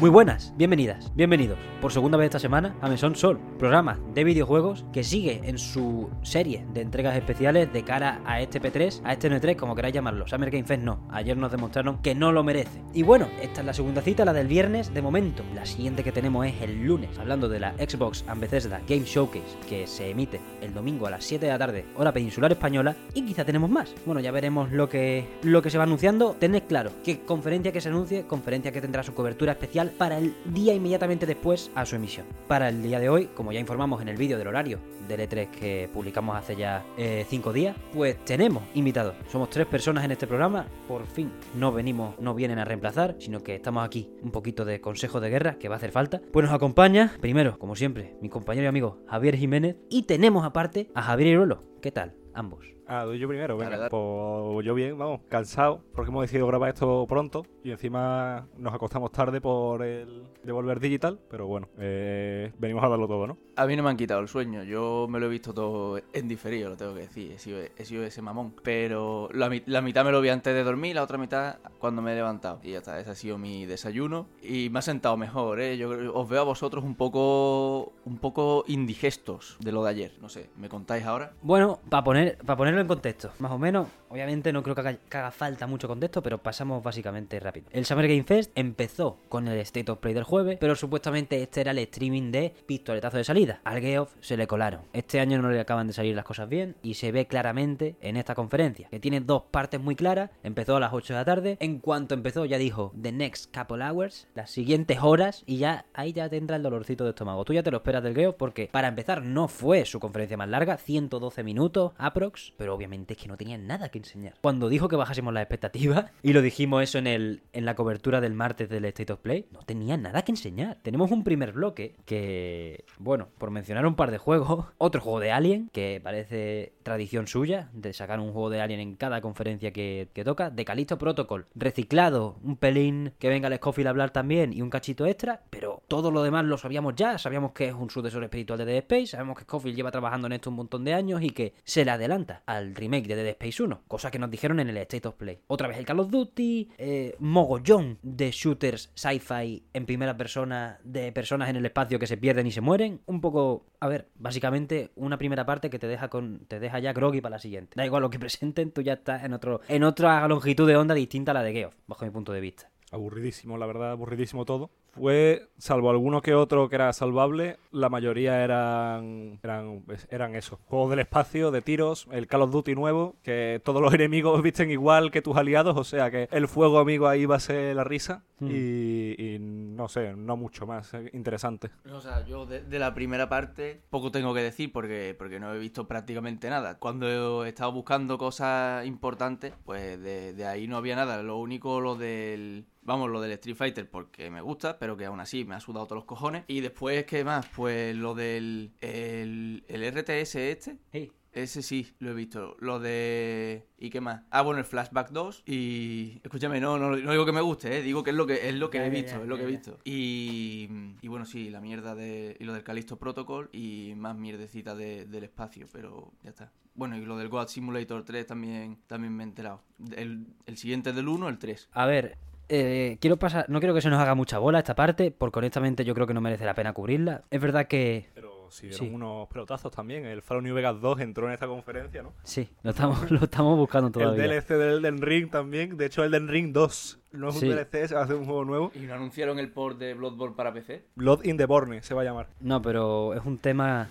Muy buenas, bienvenidas, bienvenidos por segunda vez esta semana a Mesón Sol, programa de videojuegos que sigue en su serie de entregas especiales de cara a este P3, a este N3, como queráis llamarlo. Summer Game Fest no, ayer nos demostraron que no lo merece. Y bueno, esta es la segunda cita, la del viernes de momento. La siguiente que tenemos es el lunes, hablando de la Xbox and Game Showcase, que se emite el domingo a las 7 de la tarde, hora peninsular española, y quizá tenemos más. Bueno, ya veremos lo que, lo que se va anunciando. Tened claro que conferencia que se anuncie, conferencia que tendrá su cobertura especial para el día inmediatamente después a su emisión. Para el día de hoy, como ya informamos en el vídeo del horario del E3 que publicamos hace ya 5 días, pues tenemos invitados. Somos tres personas en este programa, por fin no venimos, no vienen a reemplazar, sino que estamos aquí un poquito de consejo de guerra que va a hacer falta. Pues nos acompaña, primero, como siempre, mi compañero y amigo Javier Jiménez y tenemos aparte a Javier Iruelo. ¿Qué tal? Ambos. Ah, doy yo primero, venga. Dale, dale. Pues yo bien, vamos, cansado, porque hemos decidido grabar esto pronto y encima nos acostamos tarde por el Devolver Digital, pero bueno, eh, venimos a darlo todo, ¿no? A mí no me han quitado el sueño, yo me lo he visto todo en diferido, lo tengo que decir, he sido, he sido ese mamón. Pero la, la mitad me lo vi antes de dormir, la otra mitad cuando me he levantado. Y ya está, ese ha sido mi desayuno y me ha sentado mejor, ¿eh? Yo os veo a vosotros un poco, un poco indigestos de lo de ayer, no sé, ¿me contáis ahora? Bueno, para poner, para en contexto, más o menos, obviamente no creo que haga, que haga falta mucho contexto, pero pasamos básicamente rápido. El Summer Game Fest empezó con el State of Play del jueves, pero supuestamente este era el streaming de pistoletazo de salida. Al Geoff se le colaron. Este año no le acaban de salir las cosas bien y se ve claramente en esta conferencia, que tiene dos partes muy claras. Empezó a las 8 de la tarde, en cuanto empezó ya dijo The Next Couple Hours, las siguientes horas, y ya ahí ya tendrá el dolorcito de estómago. Tú ya te lo esperas del Geoff porque para empezar no fue su conferencia más larga, 112 minutos aprox, pero obviamente es que no tenía nada que enseñar. Cuando dijo que bajásemos las expectativas, y lo dijimos eso en, el, en la cobertura del martes del State of Play, no tenía nada que enseñar. Tenemos un primer bloque que, bueno, por mencionar un par de juegos, otro juego de Alien, que parece tradición suya, de sacar un juego de Alien en cada conferencia que, que toca, de Callisto Protocol, reciclado, un pelín que venga el Scofield a hablar también y un cachito extra, pero todo lo demás lo sabíamos ya, sabíamos que es un sucesor espiritual de Dead Space, sabemos que Scofield lleva trabajando en esto un montón de años y que se le adelanta al remake de Dead Space 1, cosa que nos dijeron en el State of Play. Otra vez el Call of Duty, eh, mogollón de shooters sci-fi en primera persona, de personas en el espacio que se pierden y se mueren, un poco, a ver, básicamente una primera parte que te deja con te deja ya groggy para la siguiente. Da igual lo que presenten, tú ya estás en otro en otra longitud de onda distinta a la de Geoff, bajo mi punto de vista. Aburridísimo, la verdad, aburridísimo todo. Fue, salvo alguno que otro que era salvable, la mayoría eran eran, eran eso. Juegos del espacio, de tiros, el Call of Duty nuevo, que todos los enemigos visten igual que tus aliados, o sea que el fuego amigo ahí va a ser la risa. Mm. Y, y no sé, no mucho más eh, interesante. O sea, yo de, de la primera parte poco tengo que decir porque, porque no he visto prácticamente nada. Cuando he estado buscando cosas importantes, pues de, de ahí no había nada. Lo único, lo del... Vamos, lo del Street Fighter porque me gusta, pero que aún así me ha sudado todos los cojones. Y después, ¿qué más? Pues lo del... El, el RTS este. Hey, Ese sí, lo he visto. Lo de... ¿Y qué más? Ah, bueno, el Flashback 2. Y... Escúchame, no, no, no digo que me guste, ¿eh? Digo que es lo que, es lo que Ya, he visto, ya, es lo que he visto. Y... Y bueno, sí, la mierda de... Y lo del Callisto Protocol y más mierdecita de- del espacio, pero ya está. Bueno, y lo del God Simulator 3 también, también me he enterado. El, el siguiente es del 1, el 3. A ver, eh, quiero pasar, no quiero que se nos haga mucha bola esta parte, porque honestamente yo creo que no merece la pena cubrirla. Es verdad que Pero sí, dieron Sí. unos pelotazos también. El Fallout New Vegas 2 entró en esta conferencia, ¿no? sí, lo estamos, lo estamos buscando todavía. El DLC del Elden Ring también. De hecho, Elden Ring 2 no es Sí. un DLC, se va a hacer un juego nuevo. ¿Y no anunciaron el port de Bloodborne para PC? Blood in the Borne se va a llamar. No, pero es un tema.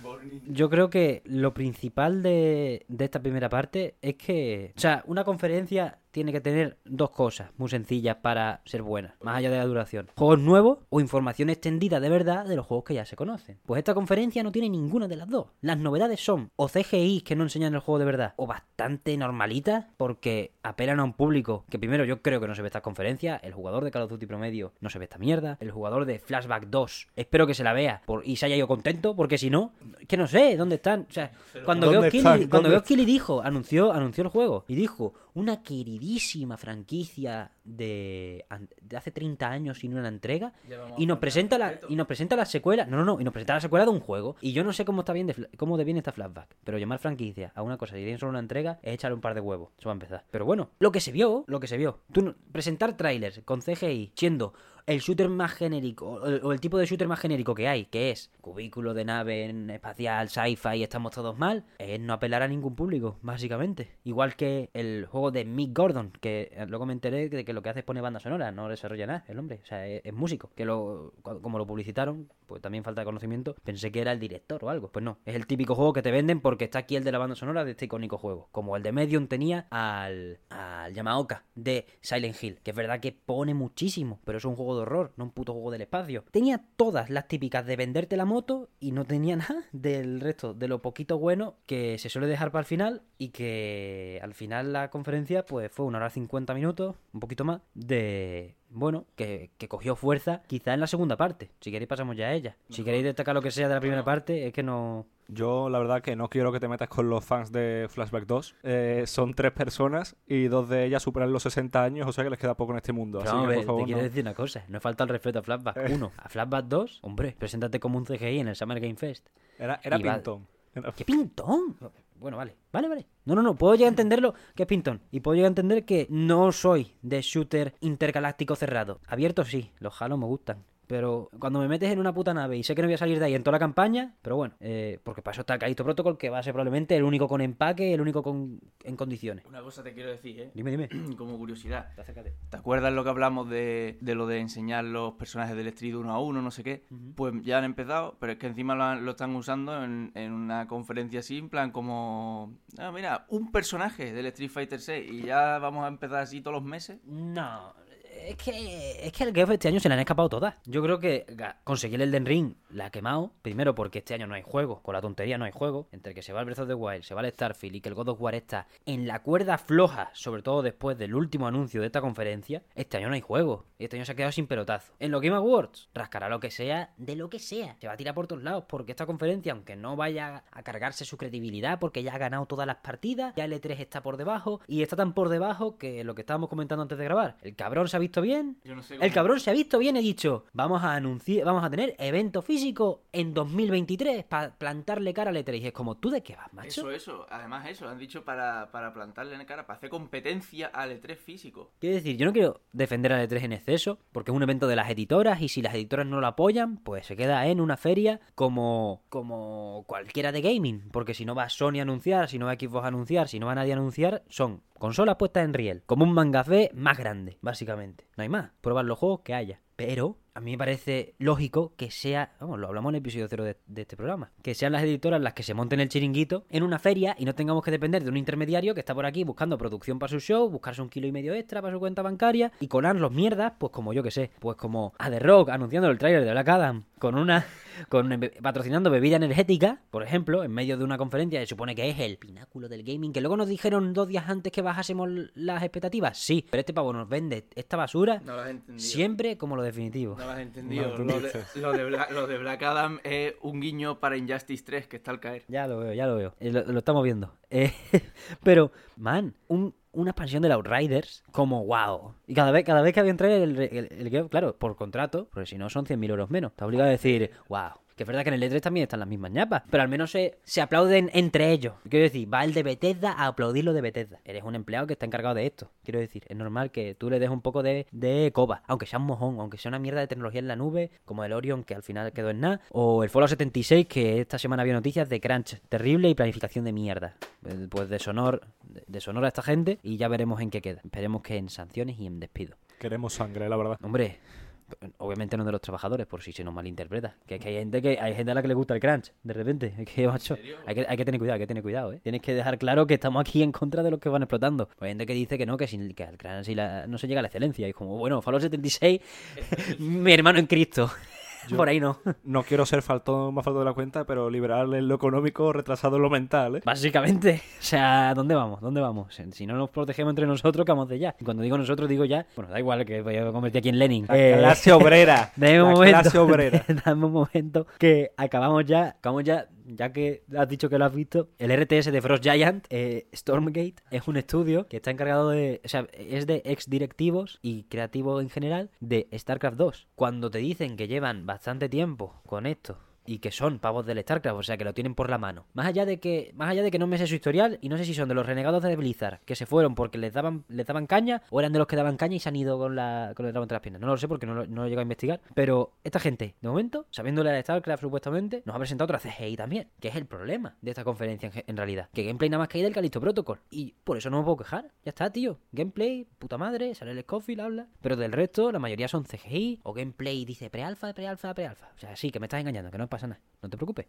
Yo creo que lo principal de, de esta primera parte es que. O sea, una conferencia tiene que tener dos cosas muy sencillas para ser buena, más allá de la duración. Juegos nuevos o información extendida de verdad de los juegos que ya se conocen. Pues esta conferencia no tiene ninguna de las dos. Las novedades son o CGI que no enseñan el juego de verdad o bastante normalitas porque apelan a un público que primero yo creo que no se ve estas conferencias. El jugador de Call of Duty promedio no se ve esta mierda. El jugador de Flashback 2 espero que se la vea por, y se haya ido contento porque si no, que no sé dónde están. O sea, cuando ¿dónde veo Killy, cuando ¿Dónde veo Killy dijo, anunció, anunció el juego y dijo una queridísima franquicia de, de hace 30 años sin una entrega y nos presenta la y nos presenta la secuela no no no y nos presenta la secuela de un juego y yo no sé cómo está bien de, cómo de bien está flashback pero llamar franquicia a una cosa y tiene solo una entrega es echarle un par de huevos eso va a empezar. Pero bueno lo que se vio lo que se vio tú no- presentar trailers con CGI siendo el shooter más genérico, o el, tipo de shooter más genérico que hay, que es cubículo de nave espacial, sci-fi y estamos todos mal, es no apelar a ningún público, básicamente. Igual que el juego de Mick Gordon, que luego me enteré de que lo que hace es poner banda sonora, no desarrolla nada el hombre, o sea, es, músico. Que lo, como lo publicitaron, pues también falta de conocimiento, pensé que era el director o algo. Pues no, es el típico juego que te venden porque está aquí el de la banda sonora de este icónico juego. Como el de Medium tenía al, al Yamaoka de Silent Hill, que es verdad que pone muchísimo, pero es un juego de horror, no un puto juego del espacio. Tenía todas las típicas de venderte la moto y no tenía nada del resto, de lo poquito bueno que se suele dejar para el final y que al final la conferencia pues fue una hora 50 minutos, un poquito más, de... Bueno, que, que cogió fuerza quizá en la segunda parte. Si queréis pasamos ya a ella. Si queréis destacar lo que sea de la primera parte, es que no... Yo, la verdad, que no quiero que te metas con los fans de Flashback 2. Eh, son tres personas y dos de ellas superan los 60 años, o sea que les queda poco en este mundo. Pero Así que, por favor, te quiero no. decir una cosa. No falta el respeto a Flashback 1. A Flashback 2, hombre, preséntate como un CGI en el Summer Game Fest. Era, era va- pintón. Era- ¡Qué pintón! Bueno, vale, vale, vale. No, no, no, puedo llegar a entenderlo que es pintón. Y puedo llegar a entender que no soy de shooter intergaláctico cerrado. Abierto sí, los Halo me gustan. Pero cuando me metes en una puta nave y sé que no voy a salir de ahí en toda la campaña, pero bueno, eh, porque para eso está Callisto Protocol, que va a ser probablemente el único con empaque, el único con, en condiciones. Una cosa te quiero decir, ¿eh? Dime, dime. Como curiosidad. Acércate. ¿Te acuerdas lo que hablamos de, de lo de enseñar los personajes del Street uno a uno, no sé qué? Pues ya han empezado, pero es que encima lo, han- lo están usando en, en una conferencia así, en plan como... Ah, mira, un personaje del Street Fighter 6 y ya vamos a empezar así todos los meses. No, es que, es que el GF este año se le han escapado todas. Yo creo que conseguir el Den Ring la ha quemado. Primero porque este año no hay juego. Con la tontería no hay juego. Entre que se va el Breath of the Wild, se va el Starfield y que el God of War está en la cuerda floja, sobre todo después del último anuncio de esta conferencia, este año no hay juego. Este año se ha quedado sin pelotazo. En los Game Awards, rascará lo que sea, de lo que sea. Se va a tirar por todos lados porque esta conferencia, aunque no vaya a cargarse su credibilidad porque ya ha ganado todas las partidas, ya L3 está por debajo y está tan por debajo que lo que estábamos comentando antes de grabar, el cabrón se ha visto bien, Yo no sé el cabrón se ha visto bien, he dicho, vamos a anunciar, vamos a tener evento físico en 2023 para plantarle cara al E3. Y es como, ¿tú de qué vas, macho? Eso, eso. Además eso, han dicho para, para plantarle en cara, para hacer competencia al E3 físico. Quiero decir, yo no quiero defender al E3 en exceso, porque es un evento de las editoras y si las editoras no lo apoyan, pues se queda en una feria como, como cualquiera de gaming. Porque si no va Sony a anunciar, si no va Xbox a anunciar, si no va nadie a anunciar, son consolas puestas en riel. Como un mangafé más grande, básicamente. No hay más. Pruebas los juegos que haya. Pero a mí me parece lógico que sea, vamos, lo hablamos en el episodio cero de, de este programa, que sean las editoras las que se monten el chiringuito en una feria y no tengamos que depender de un intermediario que está por aquí buscando producción para su show, buscarse un kilo y medio extra para su cuenta bancaria y colar los mierdas, pues como yo que sé, pues como a The Rock anunciando el tráiler de Black Adam con una, con be- patrocinando bebida energética, por ejemplo, en medio de una conferencia que supone que es el pináculo del gaming, que luego nos dijeron dos días antes que bajásemos las expectativas, sí, pero este pavo nos vende esta basura No siempre como lo definitivo. No lo has entendido. No, lo, de, lo de Black, lo de Black Adam es un guiño para Injustice 3 que está al caer. Ya lo veo, ya lo veo. Eh, lo, lo estamos viendo. Eh, pero, man, un- una expansión del Outriders como wow. Y cada vez, cada vez que había entrado el, el, el claro, por contrato, porque si no son 100.000 euros menos. Está obligado a decir, wow. Que es verdad que en el E3 también están las mismas ñapas, pero al menos se, se aplauden entre ellos. Quiero decir, va el de Bethesda a aplaudir lo de Bethesda. Eres un empleado que está encargado de esto. Quiero decir, es normal que tú le des un poco de, de coba, aunque sea un mojón, aunque sea una mierda de tecnología en la nube, como el Orion que al final quedó en nada, o el Fallout 76 que esta semana había noticias de crunch terrible y planificación de mierda. Eh, Pues deshonor, deshonor a esta gente y ya veremos en qué queda. Esperemos que en sanciones y en despido. Queremos sangre, la verdad. Hombre, obviamente no de los trabajadores, por si se nos malinterpreta. Que es que hay gente que hay gente a la que le gusta el crunch, de repente. Es que, macho, hay que, hay que tener cuidado, hay que tener cuidado, ¿eh? Tienes que dejar claro que estamos aquí en contra de los que van explotando. Hay gente que dice que no, que, sin, que al crunch y la- no se llega a la excelencia. Y es como, bueno, Fallout 76, mi hermano en Cristo. Por ahí no. No quiero ser faltón más falto de la cuenta, pero liberal en lo económico, retrasado en lo mental, ¿eh? Básicamente, o sea, ¿dónde vamos? ¿Dónde vamos? Si no nos protegemos entre nosotros, que vamos de ya. Y cuando digo nosotros, digo ya. Bueno, da igual que voy a convertir aquí en Lenin. La Eh, clase obrera. Dame un la momento. clase obrera. Dame un momento que acabamos ya. Acabamos ya. Ya que has dicho que lo has visto, el RTS de Frost Giant, eh, Stormgate, es un estudio que está encargado de. O sea, es de ex directivos y creativos en general de StarCraft 2. Cuando te dicen que llevan bastante tiempo con esto y que son pavos del StarCraft, o sea que lo tienen por la mano. Más allá de que, más allá de que no me sé su historial y no sé si son de los renegados de Blizzard, que se fueron porque les daban, les daban caña, o eran de los que daban caña y se han ido con la, con el dragón entre las piernas. No lo sé porque no lo, no lo he llegado a investigar. Pero esta gente, de momento, sabiéndole a StarCraft supuestamente, nos ha presentado otra CGI también, que es el problema de esta conferencia en, realidad. Que gameplay nada más que hay del Callisto Protocol. Y por eso no me puedo quejar. Ya está, tío. Gameplay, puta madre, sale el Scofield, habla. Pero del resto, la mayoría son CGI o gameplay dice pre-alfa, pre-alfa, pre-alfa. O sea, sí, que me estás engañando, que no No te preocupes.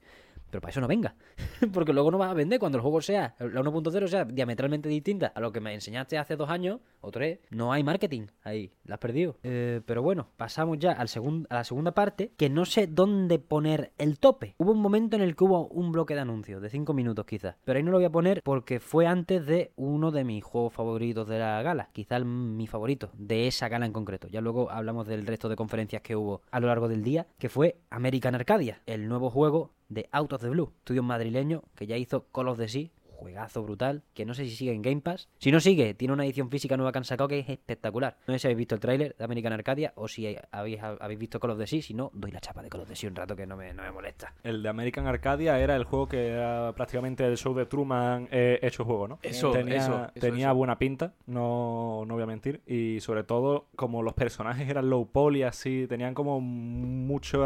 Pero para eso no venga. Porque luego no vas a vender cuando el juego sea, la 1.0 sea diametralmente distinta a lo que me enseñaste hace dos años o tres. No hay marketing ahí. La has perdido. Eh, pero bueno, pasamos ya al segun- a la segunda parte, que no sé dónde poner el tope. Hubo un momento en el que hubo un bloque de anuncios, de 5 minutos quizás. Pero ahí no lo voy a poner porque fue antes de uno de mis juegos favoritos de la gala. Quizá el- mi favorito de esa gala en concreto. Ya luego hablamos del resto de conferencias que hubo a lo largo del día, que fue American Arcadia, nuevo juego de Out of the Blue, estudio madrileño que ya hizo Call of the Sea, juegazo brutal, que no sé si sigue en Game Pass. Si no sigue, tiene una edición física nueva que han sacado que es espectacular. No sé si habéis visto el tráiler de American Arcadia o si habéis, habéis visto Call of the Sea, si no, doy la chapa de Call of the Sea un rato que no me, no me molesta. El de American Arcadia era el juego que era prácticamente el show de Truman eh, hecho juego, ¿no? Eso, tenía, eso, eso, tenía eso. buena pinta, no, no voy a mentir. Y sobre todo, como los personajes eran low poly, así, tenían como mucho,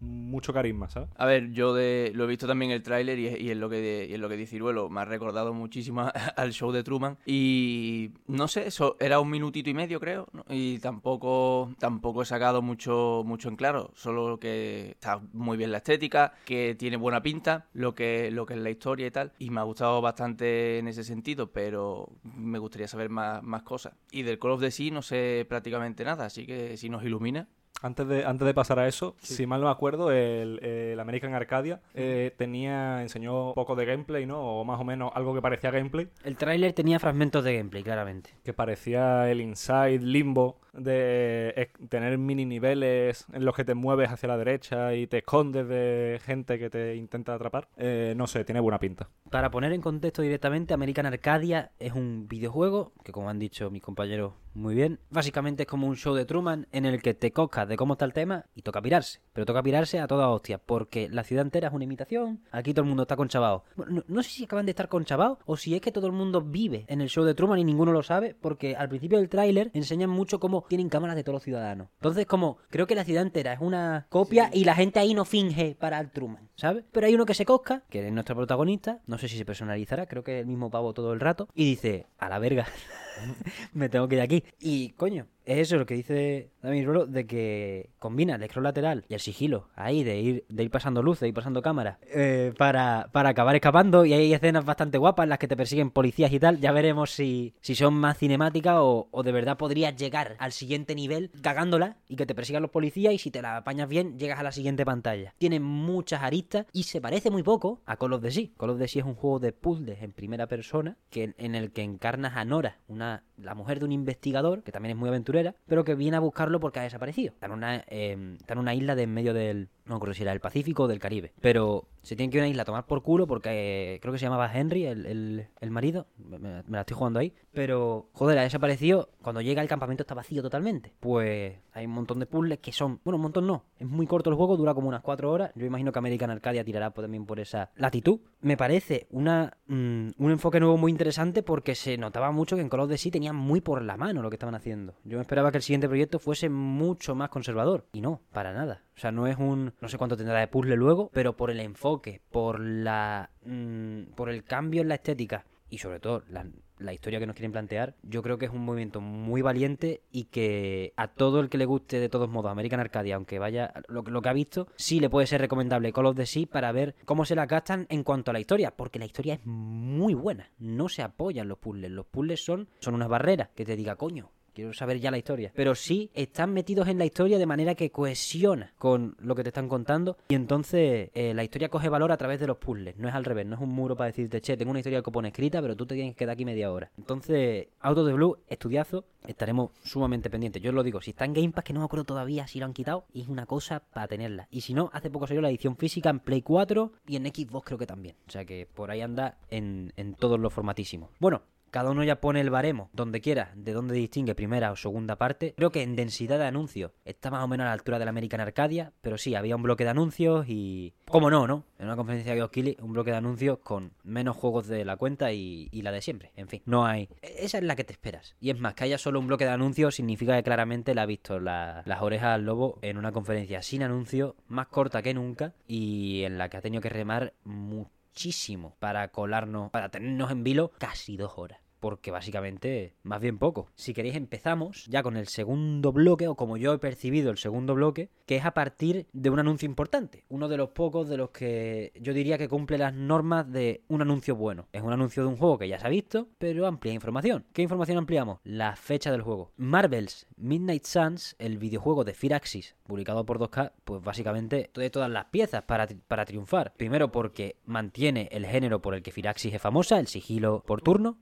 mucho carisma, ¿sabes? A ver, yo de, lo he visto también el tráiler y, es- y es lo que y es lo que dice Iruelo, ha recordado muchísimo al show de Truman y no sé, eso era un minutito y medio creo, ¿no? y tampoco tampoco he sacado mucho mucho en claro, solo que está muy bien la estética, que tiene buena pinta, lo que lo que es la historia y tal, y me ha gustado bastante en ese sentido, pero me gustaría saber más, más cosas. Y del Call of the Sea no sé prácticamente nada, así que si nos ilumina. Antes de, antes de pasar a eso, si mal no me acuerdo, el, el American Arcadia eh, tenía, enseñó un poco de gameplay, ¿no? O más o menos algo que parecía gameplay, El tráiler tenía fragmentos de gameplay, claramente. que parecía el Inside Limbo de tener mini niveles en los que te mueves hacia la derecha y te escondes de gente que te intenta atrapar. Eh, no sé, tiene buena pinta. Para poner en contexto directamente, American Arcadia es un videojuego que, como han dicho mis compañeros muy bien, básicamente es como un show de Truman en el que te coscas de cómo está el tema y toca pirarse. Pero toca pirarse a toda hostia, porque la ciudad entera es una imitación, aquí todo el mundo está conchabado. Bueno, no, no sé si acaban de estar conchabados o si es que todo el mundo vive en el show de Truman y ninguno lo sabe, porque al principio del tráiler enseñan mucho cómo tienen cámaras de todos los ciudadanos. Entonces, como creo que la ciudad entera es una copia y la gente ahí no finge para el Truman, ¿sabes? Pero hay uno que se cosca, que es nuestro protagonista, no sé si se personalizará, creo que es el mismo pavo todo el rato, y dice, a la verga, me tengo que ir aquí. Y coño, es eso lo que dice David Rolo, de que combina el scroll lateral y el sigilo ahí, de ir, de ir pasando luz, de ir pasando cámara, eh, para, para acabar escapando. Y hay escenas bastante guapas en las que te persiguen policías y tal. Ya veremos si, si son más cinemáticas o, o de verdad podrías llegar al siguiente nivel cagándola y que te persigan los policías. Y si te la apañas bien, llegas a la siguiente pantalla. Tiene muchas aristas y se parece muy poco a Call of Sea. Call of the Sea es un juego de puzzles en primera persona que, en el que encarnas a Nora, una, la mujer de un investigador, que también es muy aventurera, pero que viene a buscarlo porque ha desaparecido. Está en una, eh, está en una isla de en medio del. No acuerdo si era del Pacífico o del Caribe. Pero se tiene que ir a una isla a tomar por culo porque eh, creo que se llamaba Henry, el, el- el marido. Me, la estoy jugando ahí. Pero, joder, ha desaparecido. Cuando llega el campamento está vacío totalmente. Pues hay un montón de puzzles que son. Bueno, un montón no. Es muy corto el juego, dura como unas 4 horas. Yo imagino que American Arcadia tirará por- también por esa latitud. Me parece una, mm, un enfoque nuevo muy interesante porque se notaba mucho que en Call of Sea tenían muy por la mano lo que estaban haciendo. Yo me esperaba que el siguiente proyecto fuese mucho más conservador. Y no, para nada. O sea, no es un. No sé cuánto tendrá de puzzle luego, pero por el enfoque, por la. mm, por el cambio en la estética y sobre todo la, historia que nos quieren plantear, yo creo que es un movimiento muy valiente y que a todo el que le guste de todos modos American Arcadia, aunque vaya lo, lo que ha visto, sí le puede ser recomendable Call of the Sea para ver cómo se la gastan en cuanto a la historia, porque la historia es muy buena, no se apoyan los puzzles, los puzzles son, son unas barreras que te diga, coño, Quiero saber ya la historia. Pero sí están metidos en la historia de manera que cohesiona con lo que te están contando. Y entonces eh, la historia coge valor a través de los puzzles. No es al revés. No es un muro para decirte, che, tengo una historia que pone escrita, pero tú te tienes que quedar aquí media hora. Entonces, Auto de Blue, estudiazo. Estaremos sumamente pendientes. Yo os lo digo, si está en Game Pass, que no me acuerdo todavía si lo han quitado, es una cosa para tenerla. Y si no, hace poco salió la edición física en Play 4 y en Xbox creo que también. O sea que por ahí anda en, en todos los formatísimos. Bueno, cada uno ya pone el baremo donde quiera, de donde distingue primera o segunda parte. Creo que en densidad de anuncios está más o menos a la altura del American Arcadia, pero sí, había un bloque de anuncios y... ¿Cómo no, no? En una conferencia de Geoff un bloque de anuncios con menos juegos de la cuenta y, la de siempre. En fin, no hay... Esa es la que te esperas. Y es más, que haya solo un bloque de anuncios significa que claramente le ha visto la- las orejas al lobo en una conferencia sin anuncios, más corta que nunca y en la que ha tenido que remar muchísimo para colarnos, para tenernos en vilo casi dos horas. Porque básicamente, más bien poco. Si queréis empezamos ya con el segundo bloque, o como yo he percibido el segundo bloque, que es a partir de un anuncio importante. Uno de los pocos de los que yo diría que cumple las normas de un anuncio bueno. Es un anuncio de un juego que ya se ha visto, pero amplia información. ¿Qué información ampliamos? La fecha del juego. Marvel's Midnight Suns, el videojuego de Firaxis, publicado por 2K, pues básicamente de todas las piezas para, para triunfar. Primero porque mantiene el género por el que Firaxis es famosa, el sigilo por turno.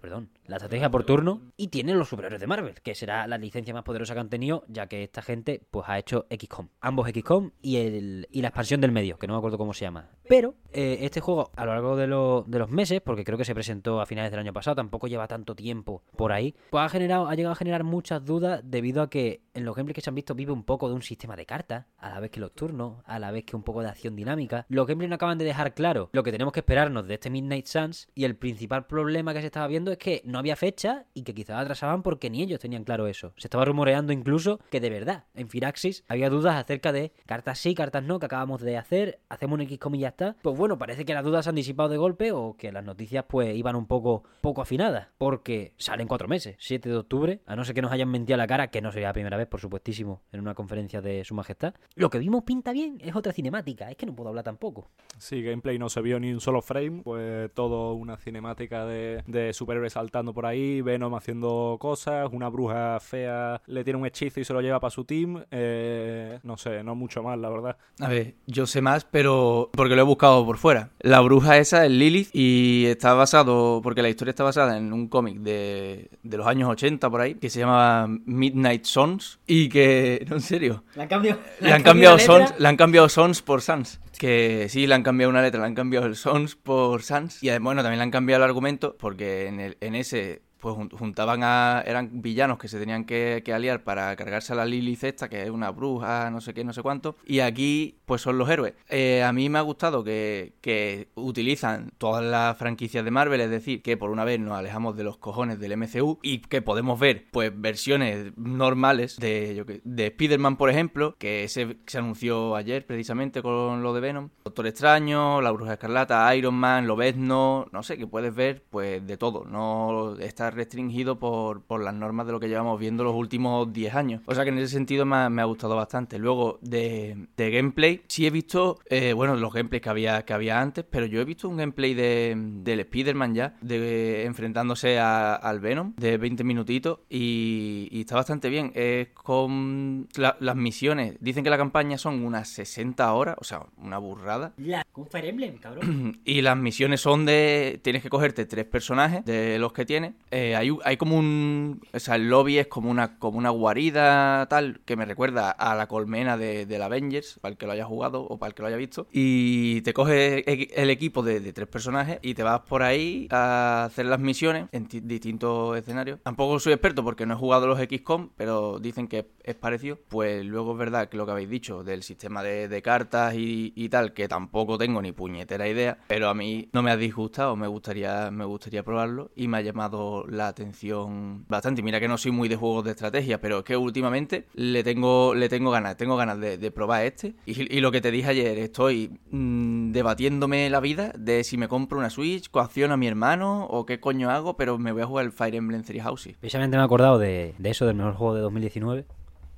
Perdón, la estrategia por turno y tiene los superhéroes de Marvel, que será la licencia más poderosa que han tenido, ya que esta gente pues ha hecho XCOM, ambos XCOM y el y la expansión del medio, que no me acuerdo cómo se llama. Pero eh, este juego a lo largo de, lo- de los meses, porque creo que se presentó a finales del año pasado, tampoco lleva tanto tiempo por ahí, pues ha generado ha llegado a generar muchas dudas debido a que en los gameplays que se han visto vive un poco de un sistema de cartas, a la vez que los turnos, a la vez que un poco de acción dinámica. Los gameplays no acaban de dejar claro lo que tenemos que esperarnos de este Midnight Suns y el principal problema que se estaba viendo es que no había fecha y que quizás atrasaban porque ni ellos tenían claro eso. Se estaba rumoreando incluso que de verdad en Firaxis había dudas acerca de cartas sí, cartas no, que acabamos de hacer, hacemos un XCOM y ya está. Pues bueno, parece que las dudas se han disipado de golpe o que las noticias pues iban un poco, poco afinadas porque salen cuatro meses, 7 de octubre, a no ser que nos hayan mentido a la cara, que no sería la primera vez, por supuestísimo, en una conferencia de su majestad. Lo que vimos pinta bien, es otra cinemática, es que no puedo hablar tampoco. Sí, gameplay no se vio ni un solo frame, pues todo una cinemática de, de superhéroes saltando por ahí, Venom haciendo cosas, una bruja fea le tiene un hechizo y se lo lleva para su team, eh, no sé, no mucho más, la verdad. A ver, yo sé más, pero porque lo he buscado por fuera. La bruja esa es Lilith y está basado, porque la historia está basada en un cómic de, de los años 80 por ahí, que se llama Midnight Sons y que, no, en serio, Le han cambiado, le han cambiado Sons, le han cambiado Sons por Sans. Que sí, le han cambiado una letra, le han cambiado el Sons por Sans. Y bueno, también le han cambiado el argumento porque en, el, en ese pues jun- juntaban a... eran villanos que se tenían que, aliar para cargarse a la Lilith esta, que es una bruja, no sé qué, no sé cuánto. Y aquí pues son los héroes. Eh, a mí me ha gustado que, que utilizan todas las franquicias de Marvel, es decir, que por una vez nos alejamos de los cojones del MCU y que podemos ver pues versiones normales de, de Spider-Man, por ejemplo, que se, se anunció ayer precisamente con lo de Venom. Doctor Extraño, La Bruja Escarlata, Iron Man, Lobezno, no sé, que puedes ver pues de todo. No está restringido por, por las normas de lo que llevamos viendo los últimos 10 años. O sea que en ese sentido me ha, me ha gustado bastante. Luego de, de gameplay, sí he visto, eh, bueno, los gameplays que había, que había antes, pero yo he visto un gameplay de, del Spider-Man ya, de enfrentándose a- al Venom, de 20 minutitos, y, y está bastante bien. Es con la- las misiones, dicen que la campaña son unas 60 horas, o sea, una burrada. La, Fire Emblem, cabrón. Y las misiones son de. Tienes que cogerte tres personajes de los que tienes. Eh, hay, hay como un. O sea, el lobby es como una, como una guarida, tal, que me recuerda a la colmena de, del Avengers, para el que lo haya jugado o para el que lo haya visto. Y te coges el equipo de, tres personajes y te vas por ahí a hacer las misiones en ti- distintos escenarios. Tampoco soy experto porque no he jugado los XCOM, pero dicen que es parecido. Pues luego es verdad que lo que habéis dicho del sistema de, de cartas y, y tal, que tampoco tengo ni puñetera idea, pero a mí no me ha disgustado, me gustaría, me gustaría probarlo y me ha llamado la atención bastante. Mira que no soy muy de juegos de estrategia, pero es que últimamente le tengo, le tengo ganas, tengo ganas de, probar este. Y, y lo que te dije ayer, estoy mm, debatiéndome la vida de si me compro una Switch, coacciono a mi hermano o qué coño hago, pero me voy a jugar el Fire Emblem Three Houses. Precisamente me he acordado de, de eso, del mejor juego de 2019.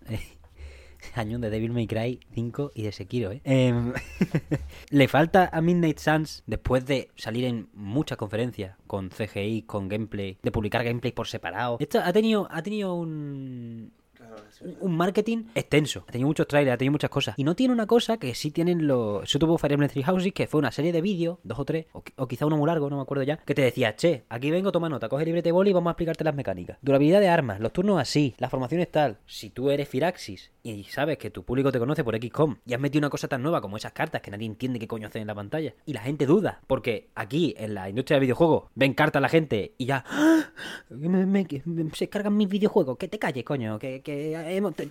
Año de Devil May Cry 5 y de Sekiro, ¿eh? Em, Le falta a Midnight Suns, después de salir en muchas conferencias, con CGI, con gameplay, de publicar gameplay por separado. Esto ha tenido, ha tenido un... un- un marketing extenso. Ha tenido muchos trailers, ha tenido muchas cosas. Y no tiene una cosa que sí tienen los. Eso tuvo Fire Emblem Three Houses, que fue una serie de vídeos, dos o tres, o, o quizá uno muy largo, no me acuerdo ya, que te decía, che, aquí vengo, toma nota, coge librete y boli y vamos a explicarte las mecánicas. Durabilidad de armas, los turnos así, la formación es tal. Si tú eres Firaxis y sabes que tu público te conoce por XCOM y has metido una cosa tan nueva como esas cartas que nadie entiende qué coño hacen en la pantalla, y la gente duda, porque aquí en la industria del videojuego ven cartas la gente y ya. ¡Ah! Me- me- se cargan mis videojuegos. Que te calles, coño. Que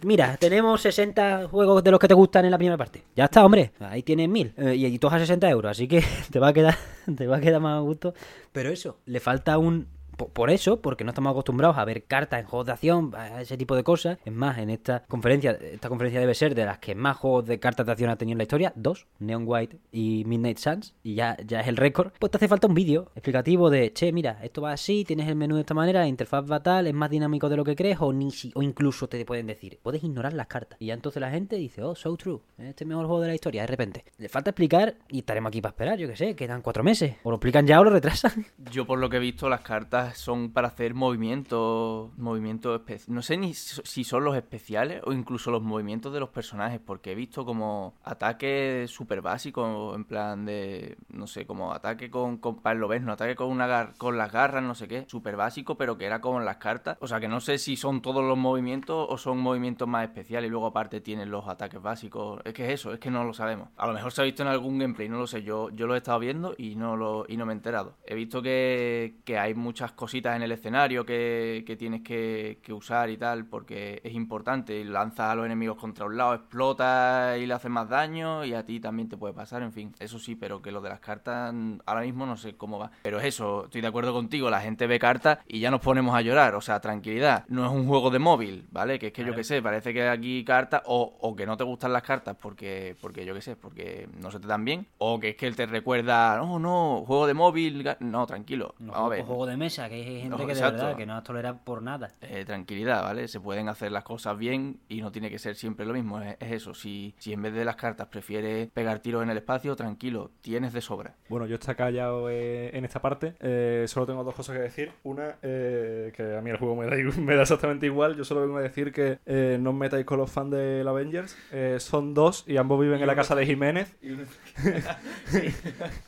mira, tenemos 60 juegos de los que te gustan en la primera parte. Ya está, hombre. Ahí tienes mil. Eh, y, y todos a 60 euros. Así que te va a quedar, te va a quedar más a gusto. Pero eso, le falta un. Po- Por eso, porque no estamos acostumbrados a ver cartas en juegos de acción, a ese tipo de cosas. Es más, en esta conferencia, esta conferencia debe ser de las que más juegos de cartas de acción ha tenido en la historia. Dos, Neon White y Midnight Suns. Y ya, ya es el récord. Pues te hace falta un vídeo explicativo de, che, mira, esto va así, tienes el menú de esta manera, la interfaz va tal, es más dinámico de lo que crees, o, ni si- o incluso te pueden decir, puedes ignorar las cartas. Y ya entonces la gente dice, oh, so true, este es el mejor juego de la historia, de repente. Le falta explicar y estaremos aquí para esperar, yo que sé, quedan cuatro meses. O lo explican ya o lo retrasan. Yo por lo que he visto las cartas son para hacer movimientos, movimientos espe- no sé ni si son los especiales o incluso los movimientos de los personajes, porque he visto como ataque súper básico, en plan de, no sé, como ataque con, con para el lobezno, ataque con una gar- con las garras, no sé qué, súper básico, pero que era con las cartas, o sea que no sé si son todos los movimientos o son movimientos más especiales y luego aparte tienen los ataques básicos, es que es eso, es que no lo sabemos. A lo mejor se ha visto en algún gameplay, no lo sé, yo, yo lo he estado viendo y no lo y no me he enterado. He visto que, que hay muchas cositas en el escenario que, que tienes que, que usar y tal, porque es importante. Lanzas a los enemigos contra un lado, explota y le haces más daño, y a ti también te puede pasar, en fin. Eso sí, pero que lo de las cartas mm, ahora mismo no sé cómo va. Pero es eso, estoy de acuerdo contigo, la gente ve cartas y ya nos ponemos a llorar, o sea, tranquilidad. No es un juego de móvil, ¿vale? Que es que yo que sé, parece que aquí cartas, o, o que no te gustan las cartas porque, porque yo que sé, porque no se te dan bien, o que es que él te recuerda, no, no, juego de móvil, ga-". no, tranquilo, vamos a ver. Juego de mesa, que hay gente No, que de exacto. verdad que no tolera por nada. Eh, tranquilidad, ¿vale? Se pueden hacer las cosas bien y no tiene que ser siempre lo mismo. Es, es eso. Si, si en vez de las cartas prefieres pegar tiros en el espacio, tranquilo, tienes de sobra. Bueno, yo está callado eh, en esta parte. Eh, solo tengo dos cosas que decir. Una, eh, que a mí el juego me da, me da exactamente igual. Yo solo vengo a decir que eh, no os metáis con los fans del Avengers. Eh, son dos y ambos viven en la casa de Jiménez.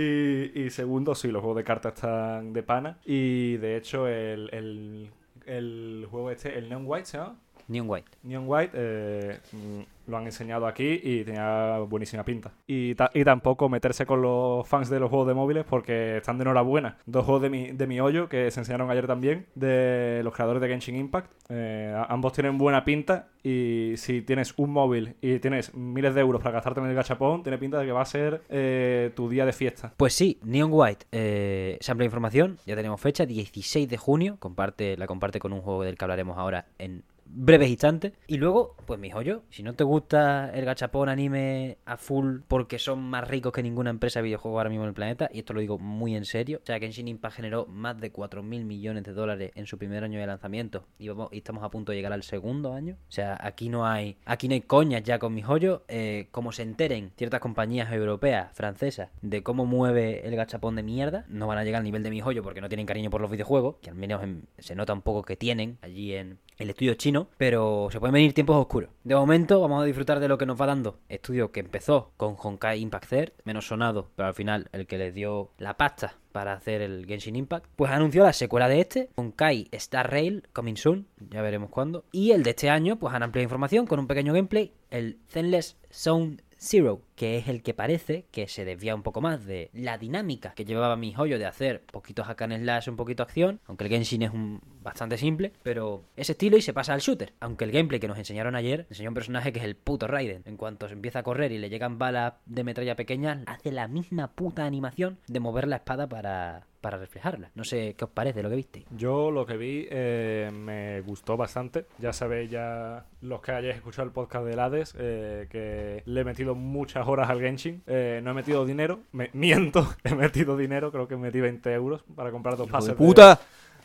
Y, y segundo, sí, los juegos de cartas están de pana. Y de hecho, el, el, el juego este, el Neon White, ¿se llama? Neon White. Neon White eh, mm, lo han enseñado aquí y tenía buenísima pinta. Y, ta- y tampoco meterse con los fans de los juegos de móviles porque están de enhorabuena. Dos juegos de mi, de mi hoyo que se enseñaron ayer también de los creadores de Genshin Impact. Eh, ambos tienen buena pinta y si tienes un móvil y tienes miles de euros para gastarte en el gachapón, tiene pinta de que va a ser eh, tu día de fiesta. Pues sí, Neon White eh, se amplia información, ya tenemos fecha, 16 de junio, comparte, la comparte con un juego del que hablaremos ahora en breves instantes. Y luego, pues mi joyo, si no te gusta el gachapón anime a full porque son más ricos que ninguna empresa de videojuegos ahora mismo en el planeta, y esto lo digo muy en serio, o sea, Genshin Impact generó más de 4.000 millones de dólares en su primer año de lanzamiento y, vamos, y estamos a punto de llegar al segundo año. O sea, aquí no hay, aquí no hay coñas ya con mi joyo. Eh, como se enteren ciertas compañías europeas, francesas, de cómo mueve el gachapón de mierda, no van a llegar al nivel de mi joyo porque no tienen cariño por los videojuegos, que al menos en- se nota un poco que tienen allí en el estudio chino, pero se pueden venir tiempos oscuros. De momento vamos a disfrutar de lo que nos va dando. Estudio que empezó con Honkai Impact Third, menos sonado, pero al final el que les dio la pasta para hacer el Genshin Impact, pues anunció la secuela de este, Honkai Star Rail, coming soon, ya veremos cuándo. Y el de este año, pues han ampliado información con un pequeño gameplay, el Zenless Zone Zero, que es el que parece que se desvía un poco más de la dinámica que llevaba mi joyo de hacer poquitos hack and slash, un poquito acción, aunque el Genshin es un bastante simple, pero ese estilo y se pasa al shooter. Aunque el gameplay que nos enseñaron ayer enseñó un personaje que es el puto Raiden. En cuanto se empieza a correr y le llegan balas de metralla pequeñas, hace la misma puta animación de mover la espada para, para reflejarla. No sé qué os parece lo que viste. Yo lo que vi eh, me gustó bastante. Ya sabéis, ya los que hayáis escuchado el podcast del Hades, eh, que le he metido muchas horas al Genshin. Eh, no he metido dinero, me, miento, he metido dinero, creo que metí 20 euros para comprar dos pases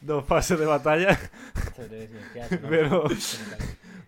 dos pases de batalla. Pero-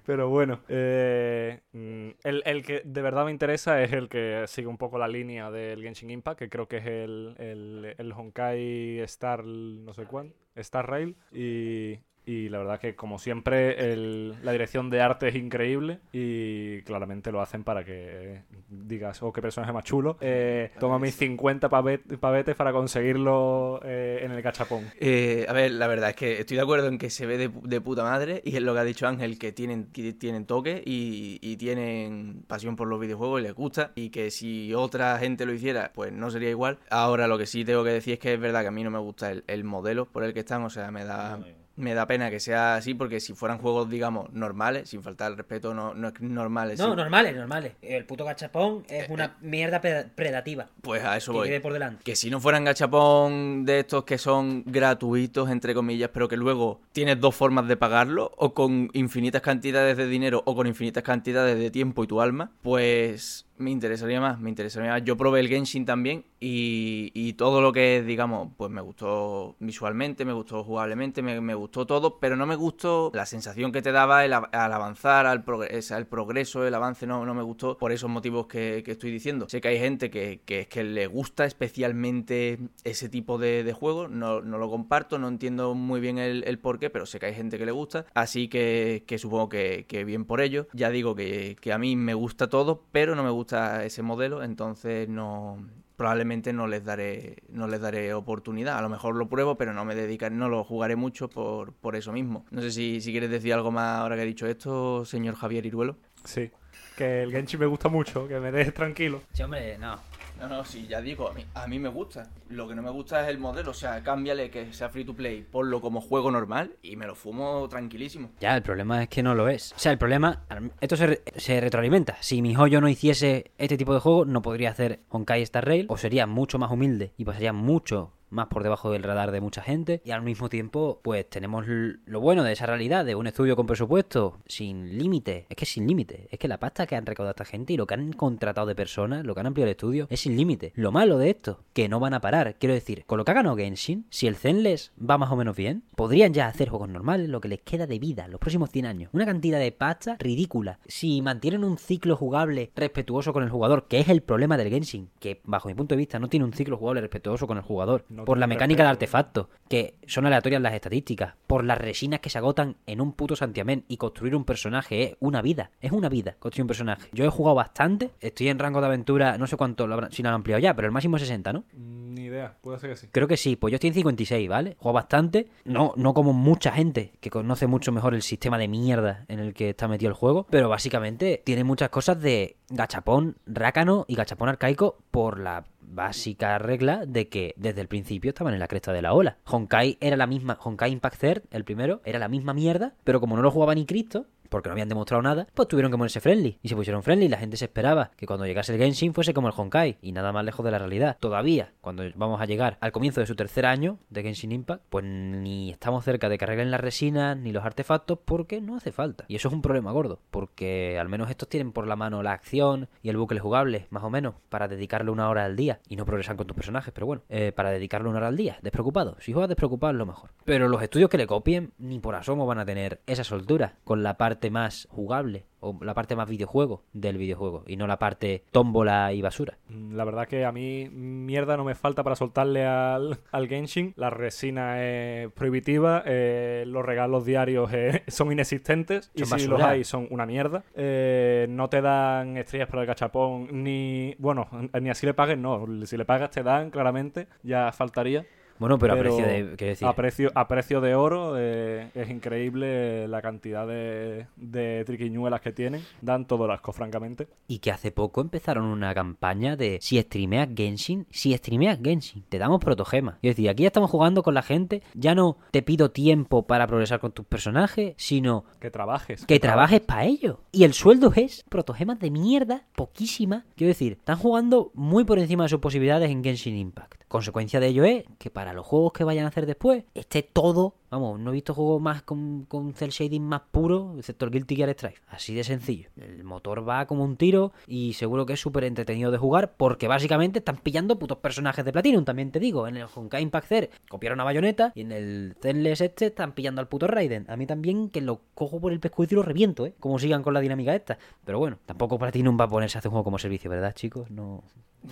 Pero bueno, eh, mm, el, el que de verdad me interesa es el que sigue un poco la línea del Genshin Impact, que creo que es el, el, el Honkai Star, no sé cuánto, Star Rail. Y, Y la verdad que, como siempre, el- la dirección de arte es increíble y claramente lo hacen para que digas, oh, qué personaje más chulo. Eh, toma mis 50 pavet- pavetes para conseguirlo eh, en el gachapón. Eh, a ver, la verdad es que estoy de acuerdo en que se ve de, pu- de puta madre y es lo que ha dicho Ángel, que tienen, que tienen toque y, y tienen pasión por los videojuegos y les gusta y que si otra gente lo hiciera, pues no sería igual. Ahora lo que sí tengo que decir es que es verdad que a mí no me gusta el, el modelo por el que están, o sea, me da... Me da pena que sea así porque si fueran juegos, digamos, normales, sin faltar el respeto, no, no es normales, No, sí, normales, normales. El puto gachapón es una mierda pre- predativa. pues a eso Que voy. quede por delante. Que si no fueran gachapón de estos que son gratuitos, entre comillas, pero que luego tienes dos formas de pagarlo, o con infinitas cantidades de dinero o con infinitas cantidades de tiempo y tu alma, pues me interesaría más, me interesaría más. Yo probé el Genshin también y, y todo lo que es, digamos, pues me gustó visualmente, me gustó jugablemente, me, me gustó todo, pero no me gustó la sensación que te daba el, al avanzar, al progre- o sea, el progreso, el avance, no, no me gustó por esos motivos que, que estoy diciendo. Sé que hay gente que, que es que le gusta especialmente ese tipo de, de juego, no, no lo comparto, no entiendo muy bien el, el por qué, pero sé que hay gente que le gusta, así que, que supongo que, que bien por ello. Ya digo que, que a mí me gusta todo, pero no me gusta ese modelo, entonces no probablemente no les daré no les daré oportunidad a lo mejor lo pruebo pero no me dedicaré no lo jugaré mucho por, por eso mismo no sé si, si quieres decir algo más ahora que he dicho esto señor Javier Iruelo Sí. Que el Genshin me gusta mucho, que me dejes tranquilo. Sí, hombre, no. No, no, sí, ya digo, a mí, a mí me gusta. Lo que no me gusta es el modelo, o sea, cámbiale que sea free to play, ponlo como juego normal y me lo fumo tranquilísimo. Ya, el problema es que no lo es. O sea, el problema, esto se, se retroalimenta. Si mi joyo no hiciese este tipo de juego, no podría hacer Honkai Star Rail, o sería mucho más humilde y pasaría mucho más por debajo del radar de mucha gente. Y al mismo tiempo, pues tenemos lo bueno de esa realidad, de un estudio con presupuesto sin límite. Es que sin límite. Es que la pasta que han recaudado esta gente y lo que han contratado de personas, lo que han ampliado el estudio, es sin límite. Lo malo de esto, que no van a parar. Quiero decir, con lo que ha ganado Genshin, si el Zenless va más o menos bien, podrían ya hacer juegos normales, lo que les queda de vida, los próximos 100 años. Una cantidad de pasta ridícula. Si mantienen un ciclo jugable respetuoso con el jugador, que es el problema del Genshin, que bajo mi punto de vista no tiene un ciclo jugable respetuoso con el jugador, No por la mecánica de respeto. artefactos, que son aleatorias las estadísticas, por las resinas que se agotan en un puto santiamén y construir un personaje es una vida, es una vida construir un personaje. Yo he jugado bastante, estoy en rango de aventura, no sé cuánto lo habrán- si lo han ampliado ya, pero el máximo es 60, ¿no? Mm, Ni idea, puede ser que sí. Creo que sí, pues yo estoy en 56, ¿vale? Juego bastante, no, no como mucha gente que conoce mucho mejor el sistema de mierda en el que está metido el juego, pero básicamente tiene muchas cosas de gachapón rácano y gachapón arcaico por la básica regla de que desde el principio estaban en la cresta de la ola. Honkai era la misma, Honkai Impact Third, el primero, era la misma mierda, pero como no lo jugaba ni Cristo, porque no habían demostrado nada, pues tuvieron que ponerse friendly. Y se pusieron friendly la gente se esperaba que cuando llegase el Genshin fuese como el Honkai. Y nada más lejos de la realidad. Todavía, cuando vamos a llegar al comienzo de su tercer año de Genshin Impact, pues ni estamos cerca de que arreglen las resinas ni los artefactos porque no hace falta. Y eso es un problema gordo, porque al menos estos tienen por la mano la acción y el bucle jugable, más o menos, para dedicarle una hora al día. Y no progresan con tus personajes, pero bueno, eh, para dedicarle una hora al día, despreocupado. Si juegas despreocupado es lo mejor. Pero los estudios que le copien, ni por asomo van a tener esa soltura con la parte más jugable o la parte más videojuego del videojuego y no la parte tómbola y basura. Mm, La verdad que a mí mierda no me falta para soltarle al, al Genshin. La resina es prohibitiva, eh, los regalos diarios eh, son inexistentes y si los hay son una mierda. Eh, no te dan estrellas para el gachapón ni... Bueno, ni así le pagues, no. Si le pagas te dan, claramente, ya faltaría. Bueno, pero, Pero a precio de... Decir, A precio, a precio de oro eh, es increíble la cantidad de, de triquiñuelas que tienen. Dan todo el asco, francamente. Y que hace poco empezaron una campaña de si streameas Genshin, si streameas Genshin, te damos protogemas. Es decir, aquí ya estamos jugando con la gente, ya no te pido tiempo para progresar con tus personajes, sino Que trabajes. que trabajes para ello. Y el sueldo es protogemas de mierda, poquísima. Quiero decir, están jugando muy por encima de sus posibilidades en Genshin Impact. Consecuencia de ello es que para los juegos que vayan a hacer después, esté todo. Vamos, no he visto juegos más con, con cel shading más puro, excepto el Guilty Gear Strive. Así de sencillo. El motor va como un tiro y seguro que es súper entretenido de jugar porque básicamente están pillando putos personajes de Platinum, también te digo. En el Honkai Impact Zero copiaron a Bayonetta y en el Zenless este están pillando al puto Raiden. A mí también que lo cojo por el pescuezo y lo reviento, ¿eh? Como sigan con la dinámica esta. Pero bueno, tampoco Platinum va a ponerse a hacer un juego como servicio, ¿verdad, chicos? No...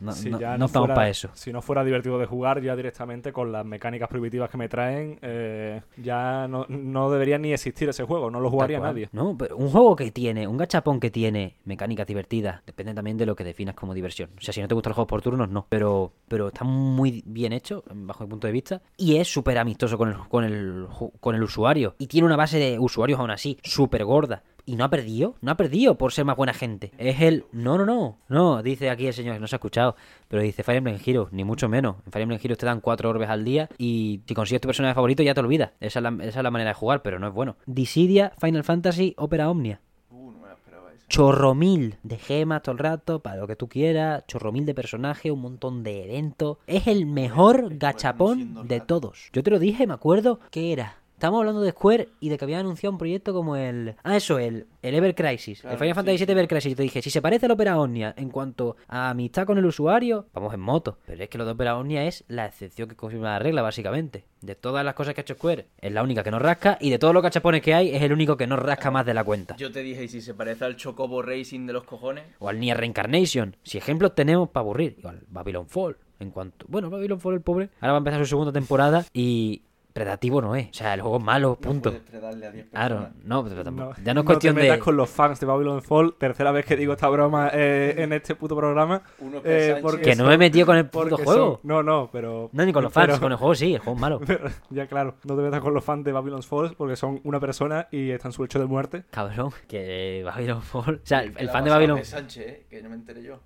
No, Si no- ya no estamos para eso. Si no fuera divertido de jugar, ya directamente con las mecánicas prohibitivas que me traen, eh, ya no, no debería ni existir ese juego, no lo jugaría nadie. No, pero un juego que tiene, un gachapón que tiene mecánicas divertidas, depende también de lo que definas como diversión. O sea, si no te gustan los juegos por turnos, no. Pero, pero está muy bien hecho, bajo mi punto de vista, y es súper amistoso con el, con, el, con el usuario. Y tiene una base de usuarios aún así, súper gorda. Y no ha perdido, no ha perdido por ser más buena gente. Es el. No, no, no. No, dice aquí el señor, no se ha escuchado. Pero dice Fire Emblem Heroes, ni mucho menos. En Fire Emblem Heroes te dan cuatro orbes al día y si consigues tu personaje favorito ya te olvidas. Esa es la, esa es la manera de jugar, pero no es bueno. Dissidia, Final Fantasy, Opera Omnia. Uh, no me la esperaba esa. Chorro mil de gemas todo el rato, para lo que tú quieras. Chorro mil de personajes, un montón de eventos. Es el mejor gachapón de todos. Yo te lo dije, me acuerdo que era. Estamos hablando de Square y de que había anunciado un proyecto como el. Ah, eso, el, el Ever Crisis. Claro, el Final sí, Fantasy. VII Ever Crisis. Y te dije, si se parece al Opera Omnia en cuanto a amistad con el usuario, vamos en moto. Pero es que lo de Opera Omnia es la excepción que confirma la regla, básicamente. De todas las cosas que ha hecho Square, es la única que no rasca. Y de todos los cachapones que hay, es el único que no rasca más de la cuenta. Yo te dije, ¿y si se parece al Chocobo Racing de los cojones? O al Nier Reincarnation. Si ejemplos tenemos para aburrir. Igual Babylon Fall. En cuanto. Bueno, Babylon Fall, el pobre. Ahora va a empezar su segunda temporada y. Predativo no es. O sea, el juego es malo, punto. No puedes darle a 10 Claro, no, pero tampoco. No, ya no es te cuestión metas de. con los fans de Babylon Fall. Tercera vez que digo esta broma eh, en este puto programa. Uno eh, porque Que no me he metido con el puto porque juego. son- No, no, pero. No, ni con los fans, pero- con el juego sí, el juego es malo. pero, ya claro, no te metas con los fans de Babylon Fall porque son una persona y están su hecho de muerte. Cabrón, que Babylon Fall. O sea, el, fan de Babylon. Sánchez, eh, que no me enteré yo.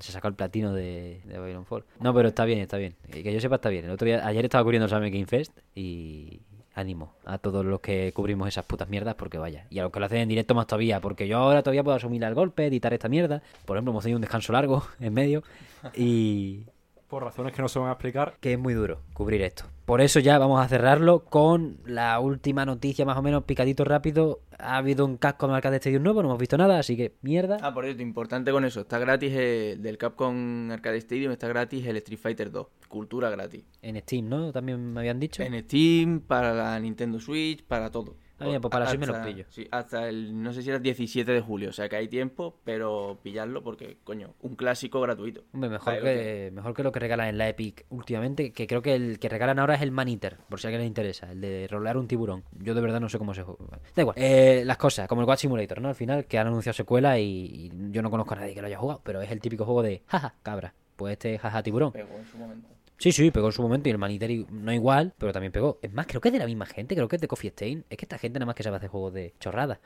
Se sacó el platino de, de Babylon. No, pero está bien, está bien. Eh, Que yo sepa, está bien. El otro día, ayer estaba cubriendo el Summer Game Fest y ánimo a todos los que cubrimos esas putas mierdas porque vaya. Y a los que lo hacen en directo más todavía, porque yo ahora todavía puedo asumir el golpe, editar esta mierda. Por ejemplo, hemos tenido un descanso largo en medio y Por razones que no se van a explicar. que es muy duro cubrir esto. Por eso ya vamos a cerrarlo con la última noticia más o menos picadito rápido. Ha habido un casco de Arcade Stadium nuevo, no hemos visto nada, así que mierda. Ah, por cierto, importante con eso. Está gratis eh, del Capcom Arcade Stadium, está gratis el Street Fighter 2. Cultura gratis. En Steam, ¿no? También me habían dicho. En Steam, para la Nintendo Switch, para todo. Ah, mira, pues para hasta, Switch me lo pillo. Sí, hasta el, no sé si era el 17 de julio, o sea que hay tiempo, pero pillarlo porque, coño, un clásico gratuito. Hombre, mejor Ahí que, mejor que lo que regalan en la Epic últimamente, que creo que el que regalan ahora es el Man Eater, por si a alguien le interesa, el de rolear un tiburón. Yo de verdad no sé cómo se juega. Da igual. Eh, las cosas, como el Watch Simulator, ¿no? Al final, que han anunciado secuela y, y yo no conozco a nadie que lo haya jugado, pero es el típico juego de jaja, cabra. Pues este es jaja tiburón. Pegó en su momento. Sí, sí, pegó en su momento y el Man Eater i- no igual, pero también pegó. Es más, creo que es de la misma gente, creo que es de Coffee Stain. Es que esta gente nada más que sabe hacer juegos de chorradas.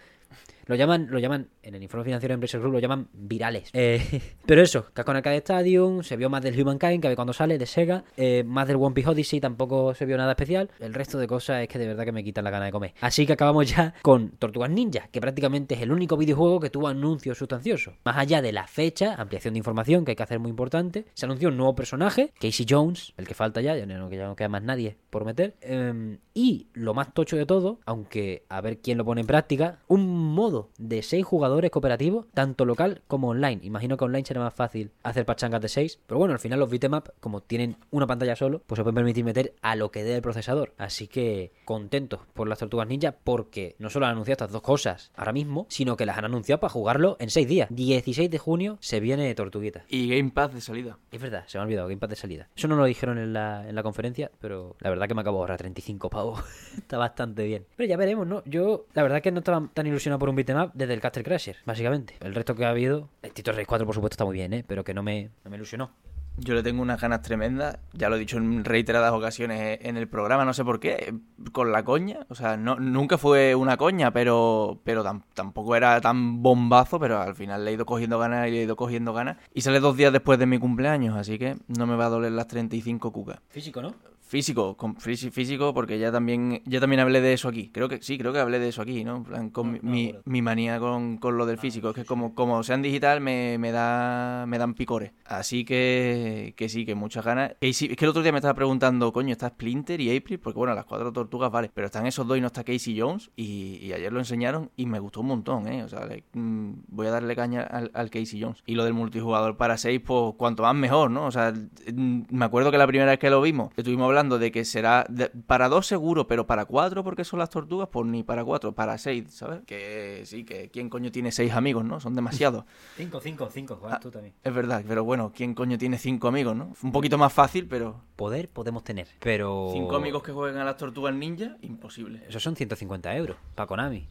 Lo llaman, lo llaman, en el informe financiero de Embracer Group lo llaman virales. Eh, pero eso, Capcom Arcade Stadium, se vio más del Humankind, que ve cuando sale, de Sega, eh, más del One Piece Odyssey, tampoco se vio nada especial. El resto de cosas es que de verdad que me quitan la gana de comer. Así que acabamos ya con Tortugas Ninja, que prácticamente es el único videojuego que tuvo anuncios sustanciosos. Más allá de la fecha, ampliación de información que hay que hacer muy importante, se anunció un nuevo personaje, Casey Jones, el que falta ya, ya no, ya no queda más nadie por meter. Em, y lo más tocho de todo, aunque a ver quién lo pone en práctica, un modo de 6 jugadores cooperativos, tanto local como online. Imagino que online será más fácil hacer pachangas de 6, pero bueno, al final los beat'em up, como tienen una pantalla solo, pues se pueden permitir meter a lo que dé el procesador. Así que contentos por las tortugas ninja, porque no solo han anunciado estas dos cosas ahora mismo, sino que las han anunciado para jugarlo en 6 días. 16 de junio se viene Tortuguita. Y Game Pass de salida. Es verdad, se me ha olvidado, Game Pass de salida. Eso no lo dijeron en la, en la conferencia, pero la verdad que me acabo de ahorrar 35 pavos. Está bastante bien. Pero ya veremos, ¿no? Yo, la verdad que no estaba tan ilusionado por un beat'em up desde el Caster Crasher, básicamente. El resto que ha habido, el Tito Rey 4 por supuesto está muy bien, ¿eh? Pero que no me, no me ilusionó. Yo le tengo unas ganas tremendas, ya lo he dicho en reiteradas ocasiones en el programa, no sé por qué, con la coña, o sea, no, nunca fue una coña, pero, pero tam- tampoco era tan bombazo, pero al final le he ido cogiendo ganas y le he ido cogiendo ganas. Y sale dos días después de mi cumpleaños, así que no me va a doler las 35 cucas. Físico, ¿no? Físico, con, físi- físico, porque ya también, ya también hablé de eso aquí. Creo que sí, creo que hablé de eso aquí, ¿no? En plan, con No, no me mi, mi manía con, con lo del físico. Es que como, como sean digital me, me da me dan picores. Así que, que sí, que muchas ganas. Casey- es que el otro día me estaba preguntando, coño, está Splinter y April, porque bueno, las cuatro tortugas vale, pero están esos dos y no está Casey Jones. Y, y ayer lo enseñaron y me gustó un montón, ¿eh? O sea, le- mm, voy a darle caña al, al Casey Jones. Y lo del multijugador para seis, pues cuanto más mejor, ¿no? O sea, mm, me acuerdo que la primera vez que lo vimos, estuvimos hablando hablando de que será de- para dos seguro, pero para cuatro porque son las tortugas, pues ni para cuatro, para seis, ¿sabes? Que sí, que quién coño tiene seis amigos, ¿no? Son demasiados. 5, 5, 5, Ah. tú también. es verdad, pero bueno, ¿quién coño tiene cinco amigos, no? Un poquito más fácil, pero Poder podemos tener, pero... cinco amigos que jueguen a las tortugas ninja, imposible. Esos son 150 euros para Konami.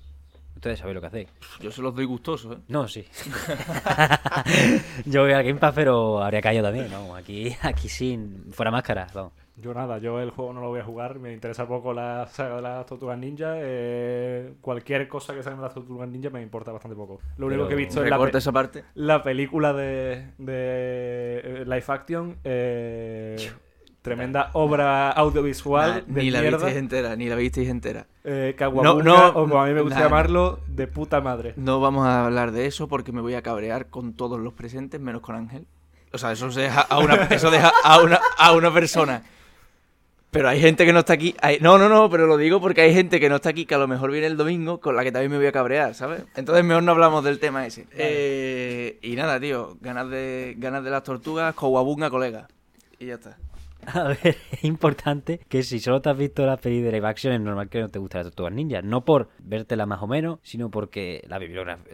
Ustedes sabéis lo que hacéis. Yo se los doy gustosos, ¿eh? No, sí. Yo voy al Game Pass, pero habría caído también, ¿no? Aquí, aquí sin... Fuera máscara, vamos. Yo nada, yo el juego no lo voy a jugar, me interesa poco la saga de las tortugas ninja. eh, cualquier cosa que salga de las tortugas ninja me importa bastante poco. Lo único Pero que he visto es la, pe- esa parte. la película de, de eh, Life Action. eh, tremenda obra audiovisual Nah, de ni la visteis entera, ni la visteis entera. Eh, No, no, o como a mí me gusta nah. llamarlo, de puta madre. No vamos a hablar de eso porque me voy a cabrear con todos los presentes, menos con Ángel. O sea, eso se deja a una, eso deja a una, a una persona. Pero hay gente que no está aquí. hay- no, no, no, pero lo digo porque hay gente que no está aquí que a lo mejor viene el domingo con la que también me voy a cabrear, ¿sabes? Entonces mejor no hablamos del tema ese. Eh, y nada, tío, ganas de, ganas de las tortugas, Kowabunga, colega. Y ya está. A ver, es importante que si solo te has visto la peli de live action, es normal que no te guste las Tortugas Ninja. No por vértela más o menos, sino porque la,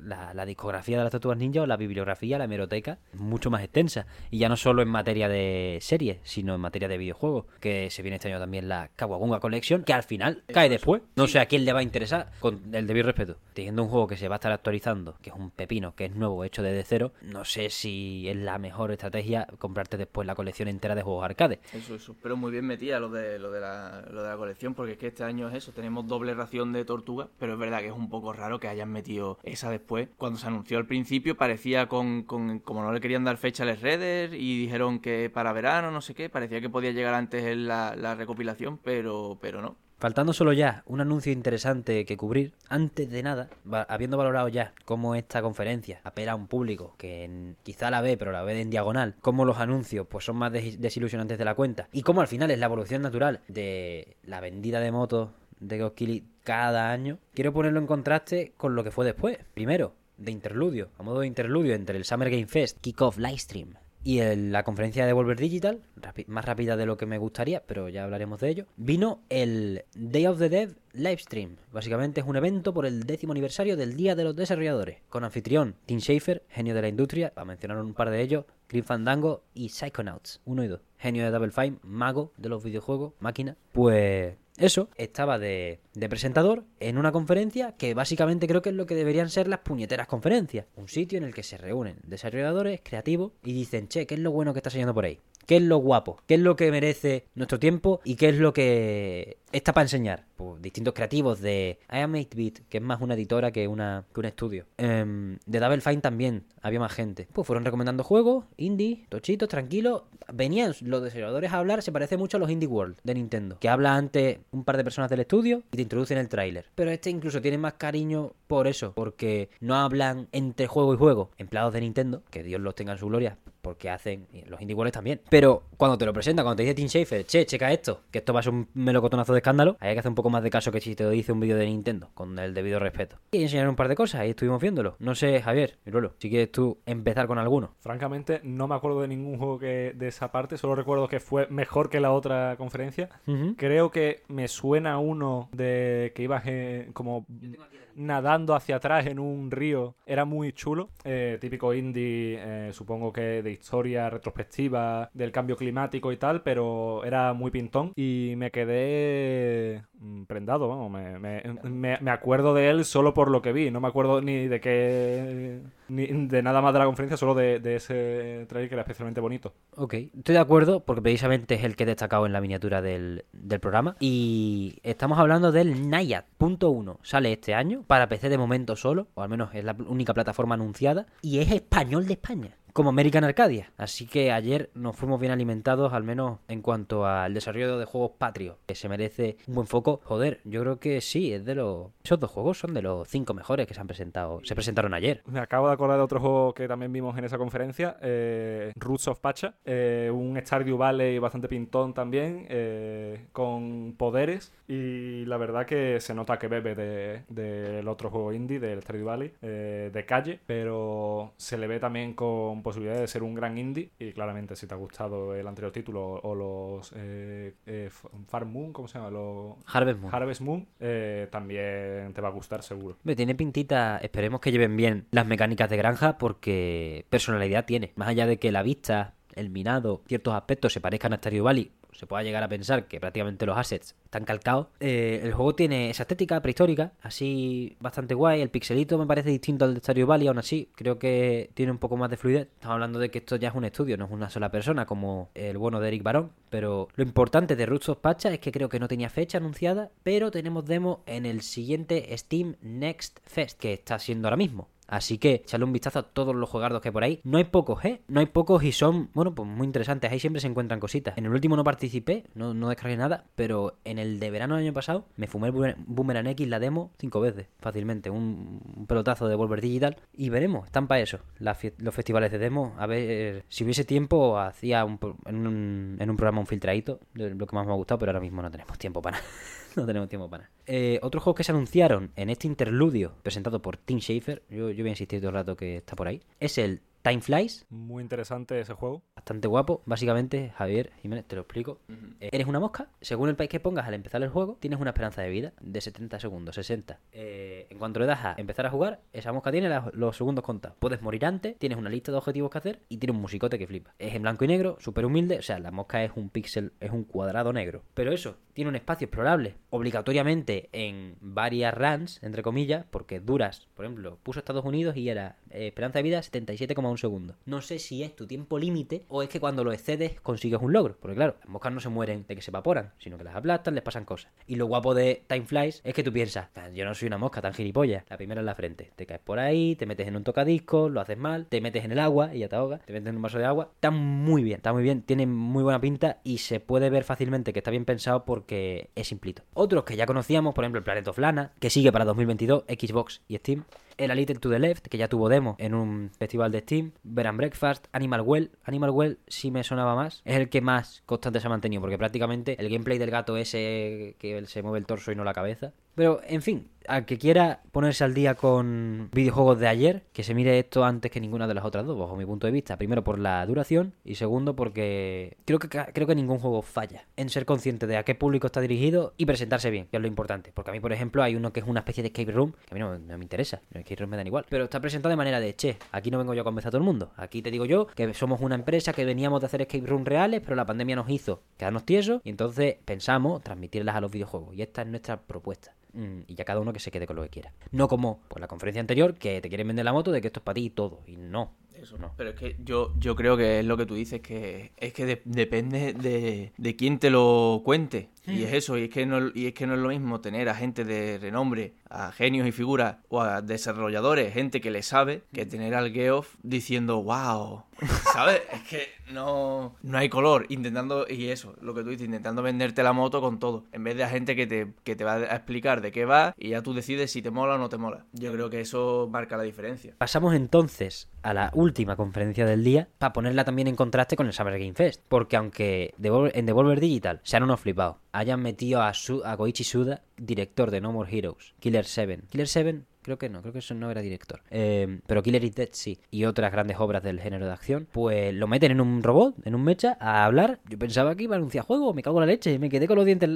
la, la discografía de las Tortugas Ninja o la bibliografía, la hemeroteca, es mucho más extensa. Y ya no solo en materia de series, sino en materia de videojuegos. Que se viene este año también la Kawagunga Collection, que al final cae después. No sé a quién le va a interesar, con el debido respeto. Teniendo un juego que se va a estar actualizando, que es un pepino, que es nuevo, hecho desde cero, no sé si es la mejor estrategia comprarte después la colección entera de juegos arcade. Eso, eso. Pero muy bien metida lo de, lo, de la, lo de la colección, porque es que este año es eso, tenemos doble ración de tortuga, pero es verdad que es un poco raro que hayan metido esa después. Cuando se anunció al principio parecía con, con como no le querían dar fecha a las redes y dijeron que para verano, no sé qué, parecía que podía llegar antes la, la recopilación, pero, pero no. Faltando solo ya un anuncio interesante que cubrir, antes de nada, habiendo valorado ya cómo esta conferencia apela a un público que quizá la ve, pero la ve en diagonal, cómo los anuncios pues son más des- desilusionantes de la cuenta, y cómo al final es la evolución natural de la vendida de motos de Goskili cada año, quiero ponerlo en contraste con lo que fue después. Primero, de interludio, a modo de interludio entre el Summer Game Fest, Kickoff Livestream y el- la conferencia de Devolver Digital, más rápida de lo que me gustaría, pero ya hablaremos de ello, vino el Day of the Dev Livestream. Básicamente es un evento por el décimo aniversario del Día de los Desarrolladores, con anfitrión Tim Schafer, genio de la industria, a mencionar un par de ellos, Grim Fandango y Psychonauts, 1 y 2. Genio de Double Fine, mago de los videojuegos, máquina. Pues eso, estaba de, presentador en una conferencia que básicamente creo que es lo que deberían ser las puñeteras conferencias. Un sitio en el que se reúnen desarrolladores creativos y dicen, che, ¿qué es lo bueno que está saliendo por ahí? ¿Qué es lo guapo? ¿Qué es lo que merece nuestro tiempo? ¿Y qué es lo que está para enseñar? Pues distintos creativos de I Am 8-Bit, que es más una editora que, un estudio. Em, de Double Fine también había más gente. Pues fueron recomendando juegos, indie, tochitos, tranquilos. Venían los desarrolladores a hablar, se parece mucho a los Indie World de Nintendo, que habla ante un par de personas del estudio y te introducen el tráiler. Pero este incluso tiene más cariño por eso, porque no hablan entre juego y juego. Empleados de Nintendo, que Dios los tenga en su gloria, porque hacen los Indie World también. Pero cuando te lo presentan, cuando te dice Tim Schafer, che, checa esto, que esto va a ser un melocotonazo de escándalo, ahí hay que hacer un poco más de caso que si te lo dice un vídeo de Nintendo, con el debido respeto. Y enseñaron un par de cosas, y estuvimos viéndolo. No sé, Javier, si quieres tú empezar con alguno. Francamente, no me acuerdo de ningún juego que, de esa parte, solo recuerdo que fue mejor que la otra conferencia. Ujú. Creo que me suena uno de que ibas eh, como nadando hacia atrás en un río. Era muy chulo. Eh, típico indie, eh, supongo que de historia retrospectiva del cambio climático y tal, pero era muy pintón. Y me quedé mm, prendado, vamos. Me, me- me- acuerdo de él solo por lo que vi. No me acuerdo ni de qué. ni de nada más de la conferencia, solo de, ese trailer que era especialmente bonito. Ok, estoy de acuerdo porque precisamente es el que he destacado en la miniatura del, del programa. Y estamos hablando del Nayad punto uno. Sale este año para PC de momento solo, o al menos es la única plataforma anunciada. Y es español de España, como American Arcadia. Así que ayer nos fuimos bien alimentados, al menos en cuanto al desarrollo de juegos patrios, que se merece un buen foco. Joder, yo creo que sí, es de los. Esos dos juegos son de los cinco mejores que se han presentado. Se presentaron ayer. Me acabo de acordar de otro juego que también vimos en esa conferencia, eh, Roots of Pacha, eh, un Stardew Valley bastante pintón también, eh, con poderes y la verdad que se nota que bebe de- del otro juego indie, del Stardew Valley, de calle, pero se le ve también con posibilidades de ser un gran indie. Y claramente, si te ha gustado el anterior título o los eh, eh, Farm Moon, ¿cómo se llama? Los Harvest Moon. Harvest Moon, eh, también te va a gustar seguro. Me tiene pintita, esperemos que lleven bien las mecánicas de granja porque personalidad tiene. Más allá de que la vista, el minado, ciertos aspectos se parezcan a Stardew Valley, se pueda llegar a pensar que prácticamente los assets están calcados. eh, el juego tiene esa estética prehistórica, así bastante guay. El pixelito me parece distinto al de Stardew Valley, aún así creo que tiene un poco más de fluidez. Estamos hablando de que esto ya es un estudio, no es una sola persona como el bueno de Eric Barón. Pero lo importante de Roots of Pacha es que creo que no tenía fecha anunciada, pero tenemos demo en el siguiente Steam Next Fest, que está siendo ahora mismo. Así que echadle un vistazo a todos los juegardos que hay por ahí. No hay pocos, ¿eh? No hay pocos y son, bueno, pues muy interesantes. Ahí siempre se encuentran cositas. En el último no participé, no, descargué nada, pero en el de verano del año pasado me fumé el Boomer- Boomerang X, la demo, cinco veces, fácilmente. Un, un pelotazo de Volver Digital. Y veremos, están para eso, las los festivales de demo. A ver, si hubiese tiempo, hacía un en, un, en un programa un filtradito lo que más me ha gustado, pero ahora mismo no tenemos tiempo para nada. No tenemos tiempo para nada. Eh, otros juegos que se anunciaron en este interludio presentado por Tim Schafer, yo, yo voy a insistir todo el rato que está por ahí, es el Time Flies, Muy interesante ese juego. bastante guapo. Básicamente, Javier Jiménez, te lo explico. Eh, eres una mosca, según el país que pongas al empezar el juego, tienes una esperanza de vida de 70 segundos, 60. Eh, en cuanto le das a empezar a jugar, esa mosca tiene los segundos contados. Puedes morir antes, tienes una lista de objetivos que hacer y tiene un musicote que flipa. Es en blanco y negro, súper humilde, o sea, la mosca es un píxel, es un cuadrado negro. Pero eso, tiene un espacio explorable, obligatoriamente en varias runs, entre comillas, porque duras. Por ejemplo, puso Estados Unidos y era eh, esperanza de vida 77,1 segundos. No sé si es tu tiempo límite o es que cuando lo excedes consigues un logro. Porque claro, las moscas no se mueren de que se evaporan, sino que las aplastan, les pasan cosas. Y lo guapo de Time Flies es que tú piensas, "Ah, yo no soy una mosca tan gilipollas. La primera en la frente. Te caes por ahí, te metes en un tocadiscos, lo haces mal, te metes en el agua y ya te ahogas, te metes en un vaso de agua. Está muy bien, está muy bien, tiene muy buena pinta y se puede ver fácilmente que está bien pensado porque es simplito. Otros que ya conocíamos, por ejemplo, el Planet of Lana, que sigue para 2022, Xbox y Steam. El A Little to the Left, que ya tuvo demo en un festival de Steam. Bed and Breakfast, Animal Well. Animal Well sí me sonaba más. Es el que más constante se ha mantenido, porque prácticamente el gameplay del gato ese que se mueve el torso y no la cabeza. Pero, en fin, al que quiera ponerse al día con videojuegos de ayer, que se mire esto antes que ninguna de las otras dos, bajo mi punto de vista. Primero por la duración y segundo porque creo que, creo que ningún juego falla en ser consciente de a qué público está dirigido y presentarse bien, que es lo importante. Porque a mí, por ejemplo, hay uno que es una especie de escape room, que a mí no, no me interesa, rooms me dan igual, pero está presentado de manera de, che, aquí no vengo yo a convencer a todo el mundo, aquí te digo yo que somos una empresa que veníamos de hacer escape room reales, pero la pandemia nos hizo quedarnos tiesos y entonces pensamos transmitirlas a los videojuegos y esta es nuestra propuesta. Mm, y ya cada uno que se quede con lo que quiera. No como por la conferencia anterior que te quieren vender la moto de que esto es para ti y todo. Y no. Eso no. Pero es que yo, yo creo que es lo que tú dices, que es que de- depende de, de quién te lo cuente. Y es eso, y es, que no, y es que no es lo mismo tener a gente de renombre, a genios y figuras, o a desarrolladores, gente que le sabe, que tener al Geoff diciendo, wow, ¿sabes? es que no, no hay color, intentando, y eso, lo que tú dices, intentando venderte la moto con todo, en vez de a gente que te, que te va a explicar de qué va y ya tú decides si te mola o no te mola. Yo creo que eso marca la diferencia. Pasamos entonces a la última conferencia del día para ponerla también en contraste con el Summer Game Fest. Porque aunque en Devolver Digital sean unos flipados, hayan metido a, Su- a Suda, director de No More Heroes, Killer 7. Killer 7 Creo que no, creo que eso no era director. Eh, pero Killer is Dead sí. Y otras grandes obras del género de acción. Pues lo meten en un robot, en un mecha, a hablar. Yo pensaba que iba a anunciar juego, me cago en la leche. Me quedé con los dientes.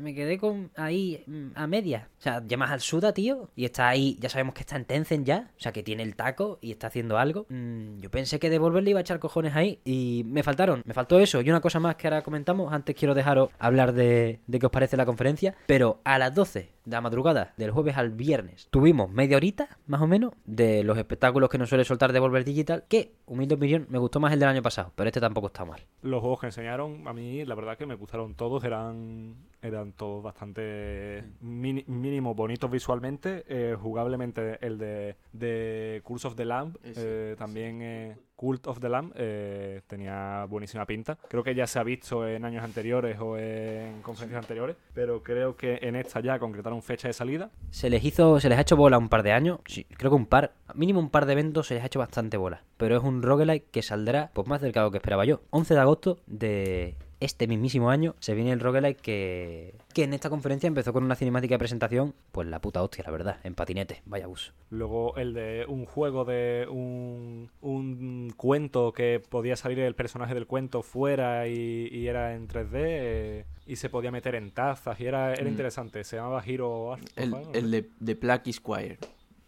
Me quedé con ahí mm, a media. O sea, llamas al Suda, tío. Y está ahí, ya sabemos que está en Tencent ya. O sea, que tiene el taco y está haciendo algo. Mm, yo pensé que Devolver le iba a echar cojones ahí. Y me faltaron. Me faltó eso. Y una cosa más que ahora comentamos. Antes quiero dejaros hablar de, de qué os parece la conferencia. Pero a las 12 de la madrugada, del jueves al viernes, tuvimos media horita, más o menos, de los espectáculos que nos suele soltar Devolver Digital, que, humilde opinión, me gustó más el del año pasado, pero este tampoco está mal. Los juegos que enseñaron, a mí la verdad que me gustaron todos, eran eran todos bastante mini- mínimo bonitos visualmente, eh, jugablemente el de, de Curse of the Lamb, eh, también eh, Cult of the Lamb eh, tenía buenísima pinta. Creo que ya se ha visto en años anteriores o en conferencias anteriores, pero creo que en esta ya concretaron fecha de salida. Se les hizo, se les ha hecho bola un par de años, sí, creo que un par, mínimo un par de eventos se les ha hecho bastante bola, pero es un roguelike que saldrá pues más cerca de lo que esperaba yo. 11 de agosto de este mismísimo año se viene el roguelike que, que en esta conferencia empezó con una cinemática de presentación, pues la puta hostia, la verdad, en patinete, vaya bus. Luego el de un juego de un, un cuento que podía salir el personaje del cuento fuera y, y era en 3D eh, y se podía meter en tazas y era, era Mm. interesante. Se llamaba Hero Art, El, el de, de Plucky Squire.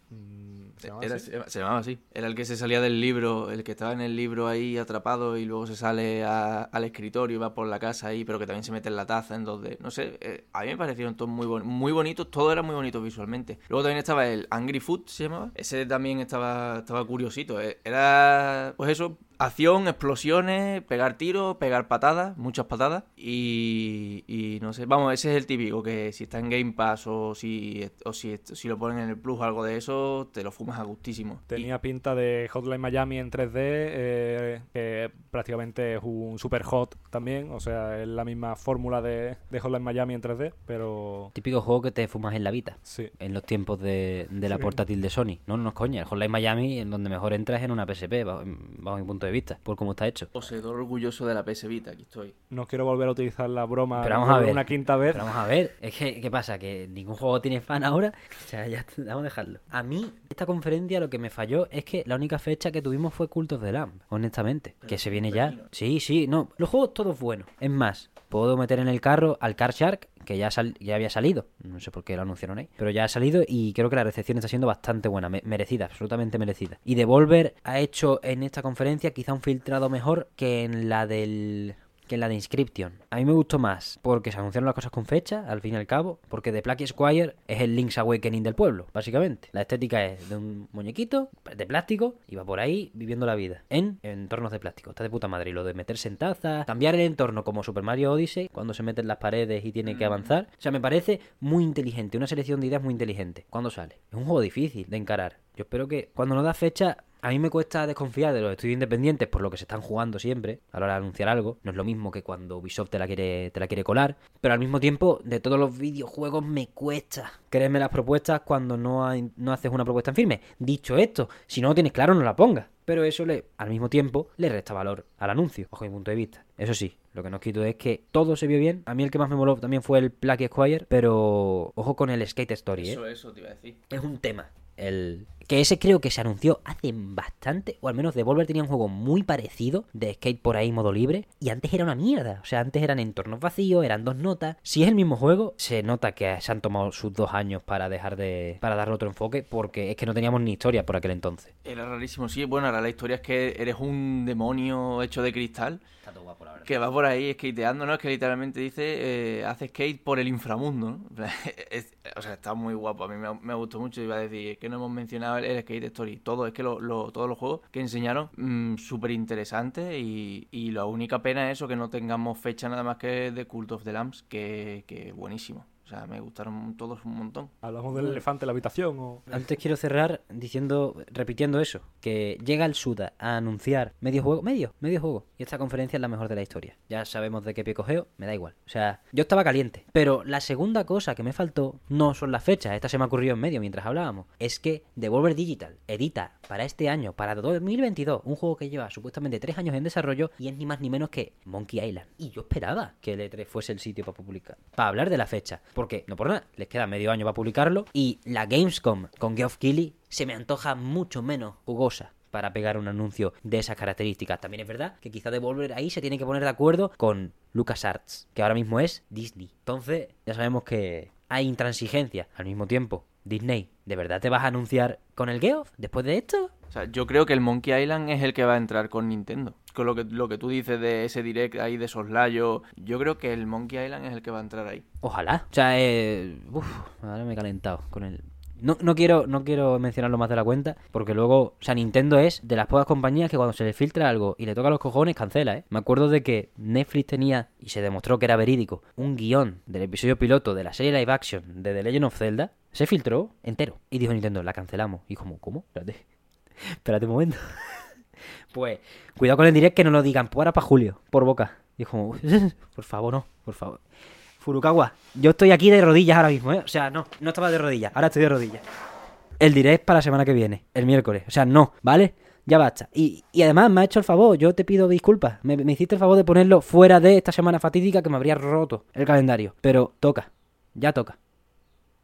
Mm, ¿se llamaba Era- así? se, llamaba así. Era el que se salía del libro, el que estaba en el libro ahí atrapado y luego se sale a- al escritorio y va por la casa ahí, pero que también se mete en la taza en 2D. No sé, eh, a mí me parecieron todos muy, bon- muy bonitos, todo era muy bonito visualmente. Luego también estaba el Angry Food, se llamaba. Ese también estaba, estaba curiosito. eh. Era, pues eso, acción, explosiones, pegar tiros, pegar patadas, muchas patadas. Y, y no sé, vamos, ese es el típico, que si está en Game Pass o si, o si, si lo ponen en el Plus o algo de eso, te lo fumas a gustísimo. Tenía pinta de Hotline Miami en 3D, eh, que prácticamente es un super hot también, o sea, es la misma fórmula de, de Hotline Miami en 3D, pero Típico juego que te fumas en la vida. sí. En los tiempos de, de la Sí. portátil de Sony. No, no es coña. El Hotline Miami, en donde mejor entras es en una PSP, bajo, bajo mi punto de vista, por cómo está hecho. Poseedor orgulloso de la PS Vita, aquí estoy. No quiero volver a utilizar la broma Pero vamos a ver. una quinta vez. Pero vamos a ver, es que, ¿qué pasa? Que ningún juego tiene fan ahora. O sea, ya vamos a dejarlo. A mí, esta conferencia lo que me falló es que la única fecha que tuvimos fue Cult of the Lamb, honestamente. Que se viene ya. Sí, sí, no. Los juegos todos buenos. Es más, puedo meter en el carro al Car Shark, que ya, sal- ya había salido. No sé por qué lo anunciaron ahí. Pero ya ha salido y creo que la recepción está siendo bastante buena, me- merecida, absolutamente merecida. Y Devolver ha hecho en esta conferencia quizá un filtrado mejor que en la del que en la de Inscription. A mí me gustó más porque se anunciaron las cosas con fecha, al fin y al cabo, porque The Plague Squire es el Link's Awakening del pueblo, básicamente. La estética es de un muñequito de plástico y va por ahí viviendo la vida en entornos de plástico. Está de puta madre. Y lo de meterse en tazas, cambiar el entorno como Super Mario Odyssey, cuando se mete en las paredes y tiene que avanzar. O sea, me parece muy inteligente, una selección de ideas muy inteligente. ¿Cuándo sale? Es un juego difícil de encarar. Yo espero que cuando nos da fecha a mí me cuesta desconfiar de los estudios independientes por lo que se están jugando siempre a la hora de anunciar algo. No es lo mismo que cuando Ubisoft te la quiere, te la quiere colar. Pero al mismo tiempo, de todos los videojuegos me cuesta creerme las propuestas cuando no, hay- no haces una propuesta en firme. Dicho esto, si no lo tienes claro, no la pongas. Pero eso le, al mismo tiempo le resta valor al anuncio, bajo mi punto de vista. Eso sí, lo que no quito es que todo se vio bien. A mí el que más me moló también fue el Plague Squire, pero ojo con el Skate Story, ¿eh? Eso, eso te iba a decir. es un tema. El... Que ese creo que se anunció hace bastante, o al menos Devolver tenía un juego muy parecido de skate por ahí modo libre, y antes era una mierda. O sea, antes eran entornos vacíos, eran dos notas. Si es el mismo juego, se nota que se han tomado sus dos años para dejar de. para darle otro enfoque, porque es que no teníamos ni historia por aquel entonces. Era rarísimo, sí. Bueno, ahora la historia es que eres un demonio hecho de cristal Está todo guapo, la verdad. que va por ahí skateando, ¿no? Es que literalmente dice, eh, hace skate por el inframundo, ¿no? Es- o sea, está muy guapo. A mí me, me gustó mucho. Iba a decir, es que no hemos mencionado el, el Skate Story. Todo, es que todos los juegos que enseñaron, súper interesantes. Y, y la única pena es eso, que no tengamos fecha nada más que de Cult of the Lambs, que, que buenísimo. O sea, me gustaron todos un montón. Hablamos del elefante en la habitación o... Antes quiero cerrar diciendo, repitiendo eso, que llega el Suda a anunciar medio juego, medio, medio juego, y esta conferencia es la mejor de la historia. Ya sabemos de qué pie cogeo, me da igual. O sea, yo estaba caliente. Pero la segunda cosa que me faltó no son las fechas, esta se me ocurrió en medio mientras hablábamos, es que Devolver Digital edita para este año, para 2022, un juego que lleva supuestamente tres años en desarrollo y es ni más ni menos que Monkey Island. Y yo esperaba que el E3 fuese el sitio para publicar, para hablar de la fecha, porque no por nada, les queda medio año para publicarlo y la Gamescom con Geoff Keighley se me antoja mucho menos jugosa para pegar un anuncio de esas características. También es verdad que quizá Devolver ahí se tiene que poner de acuerdo con LucasArts, que ahora mismo es Disney. Entonces, ya sabemos que hay intransigencia. Al mismo tiempo, Disney, ¿de verdad te vas a anunciar con el Geoff después de esto? O sea, yo creo que el Monkey Island es el que va a entrar con Nintendo. Con lo que, lo que tú dices de ese direct ahí de soslayo, yo creo que el Monkey Island es el que va a entrar ahí. Ojalá. O sea, eh, ahora me he calentado con el... No, no quiero no quiero mencionarlo más de la cuenta, porque luego, o sea, Nintendo es de las pocas compañías que cuando se le filtra algo y le toca los cojones, cancela, ¿eh? Me acuerdo de que Netflix tenía, y se demostró que era verídico, un guion del episodio piloto de la serie live action de The Legend of Zelda, se filtró entero. Y dijo Nintendo, la cancelamos. Y como, ¿cómo? Espérate. Espérate un momento. Pues, cuidado con el direct que no lo digan, pues ahora para Julio, por boca. Y como, por favor, no, por favor. Furukawa, yo estoy aquí de rodillas ahora mismo, ¿eh? O sea, no, no estaba de rodillas, ahora estoy de rodillas. El direct para la semana que viene, el miércoles. O sea, no, ¿vale? ya basta. Y, y además me ha hecho el favor, yo te pido disculpas. Me hiciste el favor de ponerlo fuera de esta semana fatídica que me habría roto el calendario. Pero toca, ya toca.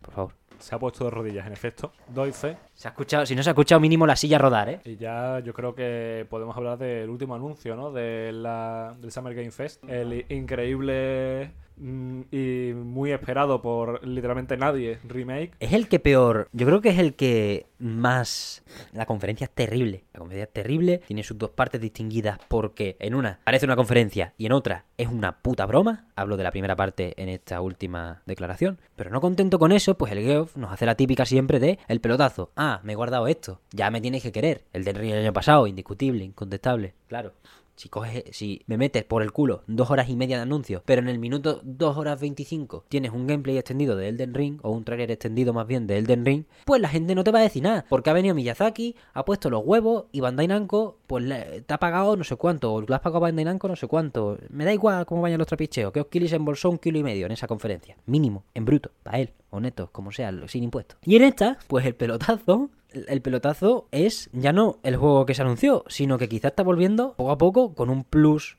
Por favor. Se ha puesto de rodillas, en efecto. Doy fe. Se ha escuchado, si no se ha escuchado mínimo la silla rodar, ¿eh? Y ya yo creo que podemos hablar del último anuncio, ¿no? De la, del Summer Game Fest. El increíble y muy esperado por literalmente nadie remake. Es el que peor, yo creo que es el que más... La conferencia es terrible, la conferencia es terrible, tiene sus dos partes distinguidas porque en una parece una conferencia y en otra es una puta broma, hablo de la primera parte en esta última declaración, pero no contento con eso, pues el Geoff nos hace la típica siempre de el pelotazo, ah, me he guardado esto, ya me tienes que querer, el del Ring el año pasado, indiscutible, incontestable, claro. Si, coges, si me metes por el culo dos horas y media de anuncio, pero en el minuto 2 horas 25 tienes un gameplay extendido de Elden Ring, o un trailer extendido más bien de Elden Ring, pues la gente no te va a decir nada. Porque ha venido Miyazaki, ha puesto los huevos y Bandai Namco, pues le- te ha pagado no sé cuánto, o le has pagado Bandai Namco no sé cuánto. Me da igual cómo vayan los trapicheos, que Osquilis embolsó un kilo y medio en esa conferencia. Mínimo, en bruto, para él, o neto, como sea, sin impuestos. Y en esta, pues el pelotazo el pelotazo es ya no el juego que se anunció, sino que quizás está volviendo poco a poco con un plus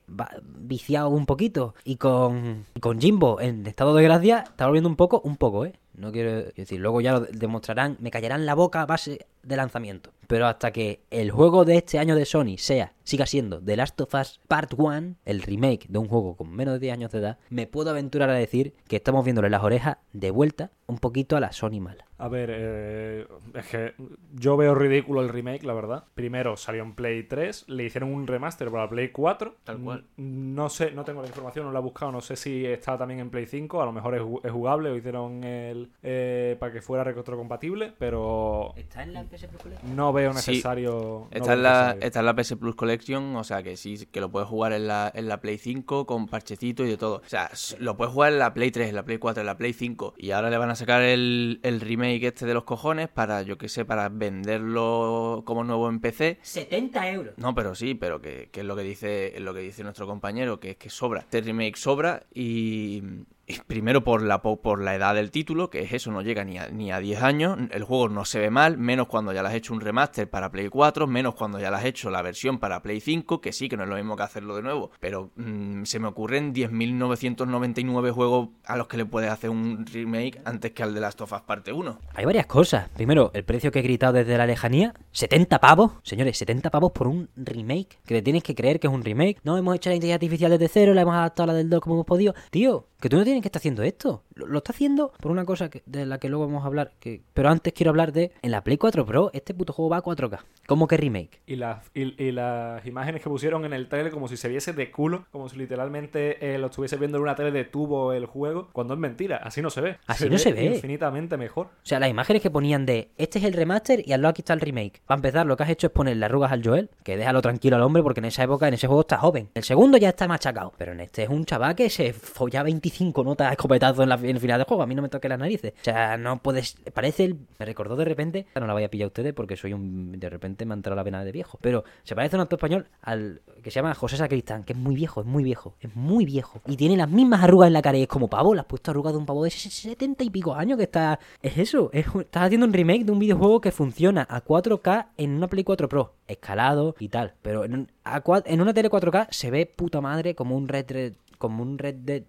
viciado un poquito y con, y con Jimbo en estado de gracia está volviendo un poco, un poco, ¿eh? No quiero decir, luego ya lo de- demostrarán, me callarán la boca base de lanzamiento. Pero hasta que el juego de este año de Sony sea, siga siendo The Last of Us Part 1, el remake de un juego con menos de 10 años de edad, me puedo aventurar a decir que estamos viéndole las orejas de vuelta un poquito a la Sony mala. A ver, eh, es que yo veo ridículo el remake, la verdad. Primero salió en Play 3, le hicieron un remaster para Play 4. Tal cual. Mm, No sé, no tengo la información, no la he buscado, no sé si está también en Play 5, a lo mejor es, ju- es jugable o hicieron el eh, para que fuera retrocompatible, pero ¿Está en la PS no veo Sí. necesario. no Está veo en, la, necesario. está en la PS Plus Collection, o sea que sí, que lo puedes jugar en la, en la Play 5 con parchecito y de todo. O sea, lo puedes jugar en la Play 3, en la Play 4, en la Play 5. Y ahora le van a sacar el, el remake este de los cojones para, yo que sé, para venderlo como nuevo en PC. 70 euros. No, pero sí, pero que, que es lo que dice es lo que dice nuestro compañero, que es que sobra. Este remake sobra y primero por la po- por la edad del título, que es eso, no llega ni a, ni a 10 años, el juego no se ve mal, menos cuando ya le has hecho un remaster para Play 4, menos cuando ya le has hecho la versión para Play 5, que sí, que no es lo mismo que hacerlo de nuevo, pero mm, se me ocurren 10.999 juegos a los que le puedes hacer un remake antes que al de Last of Us parte 1. Hay varias cosas. Primero, el precio que he gritado desde la lejanía. 70 pavos. Señores, 70 pavos por un remake. Que te tienes que creer que es un remake. No, hemos hecho la inteligencia artificial desde cero, la hemos adaptado a la del 2 como hemos podido. Tío, que tú no tienes que estar haciendo esto. Lo, está haciendo por una cosa que- de la que luego vamos a hablar. Que, pero antes quiero hablar de... En la Play 4 Pro, este puto juego va a 4K. ¿Cómo que remake? Y las, y, y las imágenes que pusieron en el trailer como si se viese de culo, como si literalmente eh, lo estuviese viendo en una tele de tubo el juego, cuando es mentira, así no se ve. Así no se ve. Infinitamente mejor. O sea, las imágenes que ponían de este es el remaster y al lado aquí está el remake. Para empezar, lo que has hecho es ponerle arrugas al Joel, que déjalo tranquilo al hombre porque en esa época, en ese juego está joven. El segundo ya está machacado. Pero en este es un chaval que se folla 25 notas a escopetazo en, la, en el final del juego. A mí no me toque las narices. O sea, no puedes. Parece el. Me recordó de repente. No la voy a pillar a ustedes porque soy un. De repente me ha entrado la vena de viejo. Pero se parece a un actor español al que se llama José Sacristán, que es muy viejo, es muy viejo. Es muy viejo. Y tiene las mismas arrugas en la cara y es como pavo. Le has puesto arrugas de un pavo de 70 y pico años que está. Es eso. Es, estás haciendo un remake de un videojuego que funciona a 4K en una Play 4 Pro. Escalado y tal. Pero en, una tele 4K se ve puta madre como un Red Dead. Como un Red Dead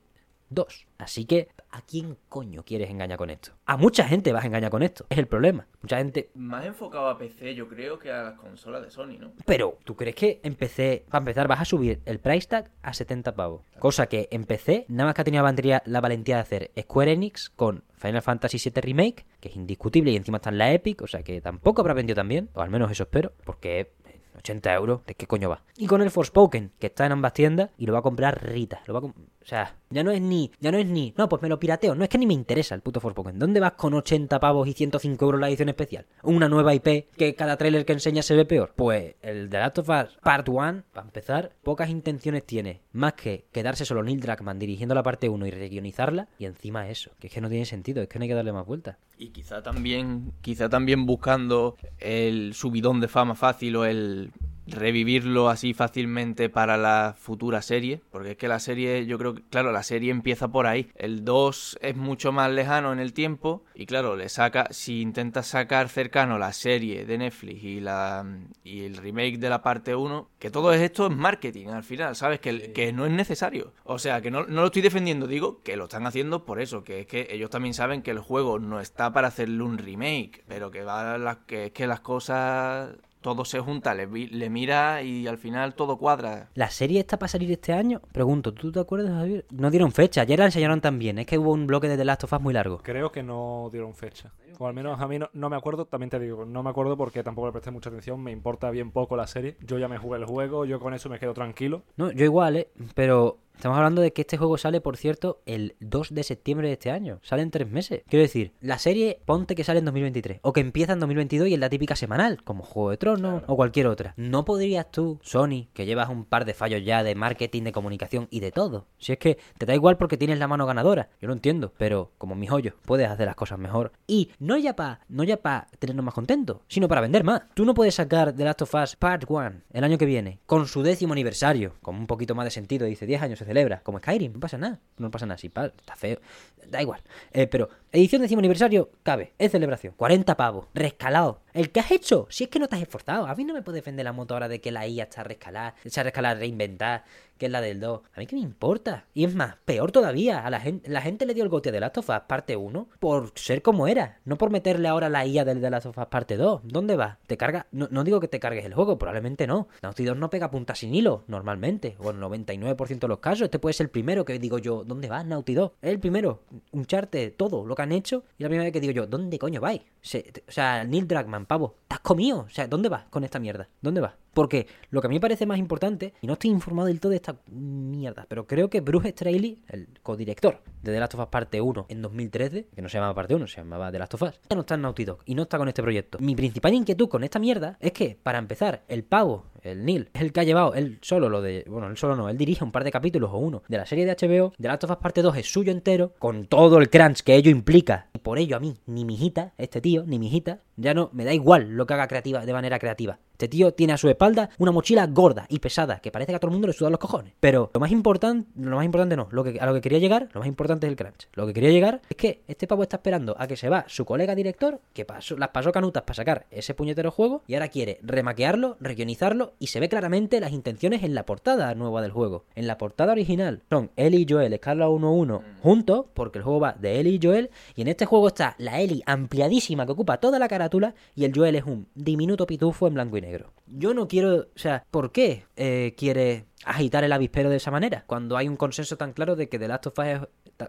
2. Así que, ¿a quién coño quieres engañar con esto? A mucha gente vas a engañar con esto. Es el problema. Mucha gente. Más enfocado a PC, yo creo, que a las consolas de Sony, ¿no? Pero, ¿tú crees que en PC, para empezar, vas a subir el price tag a 70 pavos? Cosa que en PC, nada más que ha tenido la valentía, la valentía de hacer Square Enix con Final Fantasy VII Remake, que es indiscutible y encima está en la Epic, o sea que tampoco habrá vendido tan bien, o al menos eso espero, porque eh, 80 euros, ¿de qué coño va? Y con el Forspoken, que está en ambas tiendas y lo va a comprar Rita. Lo va a com- o sea, ya no es ni, ya no es ni, no, pues me lo pirateo. No es que ni me interesa el puto Forspoken. ¿Dónde vas con 80 pavos y 105 euros la edición especial? Una nueva IP que cada trailer que enseña se ve peor. Pues el The Last of Us Part 1, para empezar, pocas intenciones tiene. Más que quedarse solo Neil Druckmann dirigiendo la parte 1 y reguionizarla. Y encima eso, que es que no tiene sentido, es que no hay que darle más vueltas. Y quizá también, quizá también buscando el subidón de fama fácil o el revivirlo así fácilmente para la futura serie, porque es que la serie, yo creo que, claro, la serie empieza por ahí. El 2 es mucho más lejano en el tiempo y claro, le saca, si intentas sacar cercano la serie de Netflix y la y el remake de la parte 1, que todo esto es marketing al final, ¿sabes? Que, que no es necesario. O sea, que no, no lo estoy defendiendo, digo que lo están haciendo por eso, que es que ellos también saben que el juego no está para hacerle un remake, pero que va la, que es que las cosas todo se junta, le, le, mira y al final todo cuadra. ¿La serie está para salir este año? Pregunto, ¿tú te acuerdas, Javier? No dieron fecha, ayer la enseñaron también, es que hubo un bloque de The Last of Us muy largo. Creo que no dieron fecha. O al menos a mí no, no, me acuerdo, también te digo, no me acuerdo porque tampoco le presté mucha atención, me importa bien poco la serie. Yo ya me jugué el juego, yo con eso me quedo tranquilo. No, yo igual, ¿eh? Pero Estamos hablando de que este juego sale, por cierto, el 2 de septiembre de este año. Sale en tres meses. Quiero decir, la serie ponte que sale en 2023. O que empieza en 2022 y es la típica semanal, como Juego de Tronos o cualquier otra. ¿No podrías tú, Sony, que llevas un par de fallos ya de marketing, de comunicación y de todo? Si es que te da igual porque tienes la mano ganadora. Yo lo entiendo. Pero como mis hoyos, puedes hacer las cosas mejor. Y no ya para no ya pa tenernos más contentos, sino para vender más. Tú no puedes sacar The Last of Us Part 1 el año que viene, con su décimo aniversario, con un poquito más de sentido, dice 10 años celebra, como Skyrim, no pasa nada, no pasa nada, si está feo, da igual. Eh, pero edición décimo aniversario, cabe, es celebración, 40 pavos, rescalado. ¿El que has hecho? Si es que no te has esforzado. A mí no me puede defender la moto ahora de que la IA está rescalada, está rescalada, reinventar, que es la del 2. A mí qué me importa. Y es más, peor todavía, a la gente, la gente le dio el gote de Last of Us parte 1 por ser como era, no por meterle ahora la IA del The Last of Us parte 2. ¿Dónde va? ¿Te carga? No, no digo que te cargues el juego, probablemente no. Naughty 2 no pega punta sin hilo, normalmente, o en el 99% de los casos. Este puede ser el primero que digo yo, ¿dónde vas, Naughty 2? Es el primero, un charte, todo lo que han hecho, y la primera vez que digo yo, ¿dónde coño vais? o sea, Neil Dragman, pavo, estás comido. O sea, ¿dónde vas con esta mierda? ¿Dónde vas? Porque lo que a mí me parece más importante, y no estoy informado del todo de esta mierda, pero creo que Bruce Straley, el codirector de The Last of Us Parte 1 en 2013, que no se llamaba Parte 1, se llamaba The Last of Us, ya no está en Naughty Dog y no está con este proyecto. Mi principal inquietud con esta mierda es que, para empezar, el pavo, el Neil, es el que ha llevado él solo lo de. Bueno, él solo no, él dirige un par de capítulos o uno de la serie de HBO. The Last of Us Parte 2 es suyo entero, con todo el crunch que ello implica. Y por ello a mí, ni mi hijita, este tío, ni mi hijita, ya no me da igual lo que haga creativa de manera creativa. Este tío tiene a su espalda una mochila gorda y pesada, que parece que a todo el mundo le sudan los cojones. Pero lo más importante, lo más importante no, lo que, a lo que quería llegar, lo más importante es el crunch. Lo que quería llegar es que este pavo está esperando a que se va su colega director, que pasó, las pasó canutas para sacar ese puñetero juego, y ahora quiere remaquearlo, reguionizarlo, y se ve claramente las intenciones en la portada nueva del juego. En la portada original son Ellie y Joel, escala 1-1, juntos, porque el juego va de Ellie y Joel, y en este juego está la Ellie ampliadísima que ocupa toda la carátula, y el Joel es un diminuto pitufo en blanco y negro. Yo no quiero, o sea, ¿por qué eh, quiere agitar el avispero de esa manera? Cuando hay un consenso tan claro de que The Last of Us es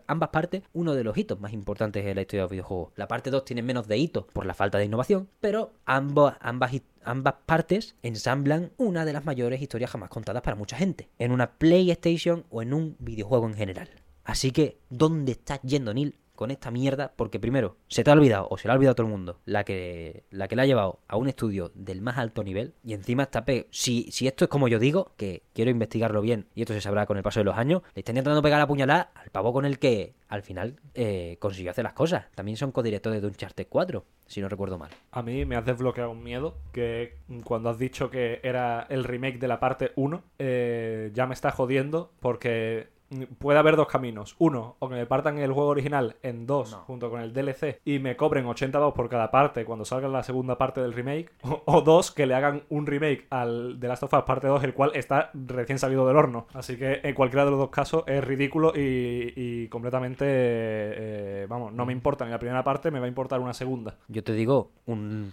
ambas partes uno de los hitos más importantes en la historia de los videojuegos. La parte 2 tiene menos de hitos por la falta de innovación, pero ambas, ambas partes ensamblan una de las mayores historias jamás contadas para mucha gente, en una PlayStation o en un videojuego en general. Así que, ¿dónde estás yendo, Neil? Con esta mierda porque primero se te ha olvidado o se le ha olvidado todo el mundo la que la que la ha llevado a un estudio del más alto nivel y encima está pe si, si esto es como yo digo que quiero investigarlo bien y esto se sabrá con el paso de los años le están intentando pegar la puñalada al pavo con el que al final eh, consiguió hacer las cosas. También son codirectores de Uncharted 4 si no recuerdo mal. A mí me has desbloqueado un miedo que cuando has dicho que era el remake de la parte 1 eh, ya me está jodiendo porque puede haber dos caminos. Uno, o que me partan el juego original en dos, junto con el DLC, y me cobren 80 euros por cada parte cuando salga la segunda parte del remake. O, dos, que le hagan un remake al The Last of Us parte 2, el cual está recién salido del horno. Así que en cualquiera de los dos casos es ridículo y, completamente. Eh, vamos, no me importa ni la primera parte, me va a importar una segunda. Yo te digo, un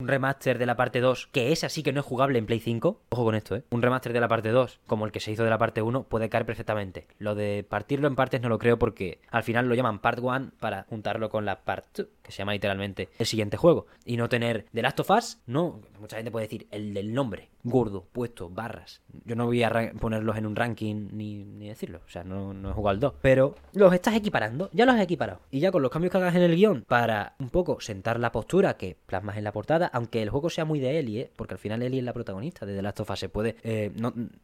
un remaster de la parte 2, que es así que no es jugable en Play 5, ojo con esto, ¿eh? Un remaster de la parte 2, como el que se hizo de la parte 1, puede caer perfectamente. Lo de partirlo en partes no lo creo porque al final lo llaman Part 1 para juntarlo con la Part 2, que se llama literalmente el siguiente juego. Y no tener The Last of Us, no, mucha gente puede decir el del nombre, gordo, puesto, barras. Yo no voy a ponerlos en un ranking ni, decirlo, o sea, no, no he jugado al 2. Pero los estás equiparando, ya los has equiparado. Y ya con los cambios que hagas en el guion para un poco sentar la postura que plasmas en la portada, aunque el juego sea muy de Ellie, ¿eh? porque al final Ellie es la protagonista de The Last of Us, se puede, eh,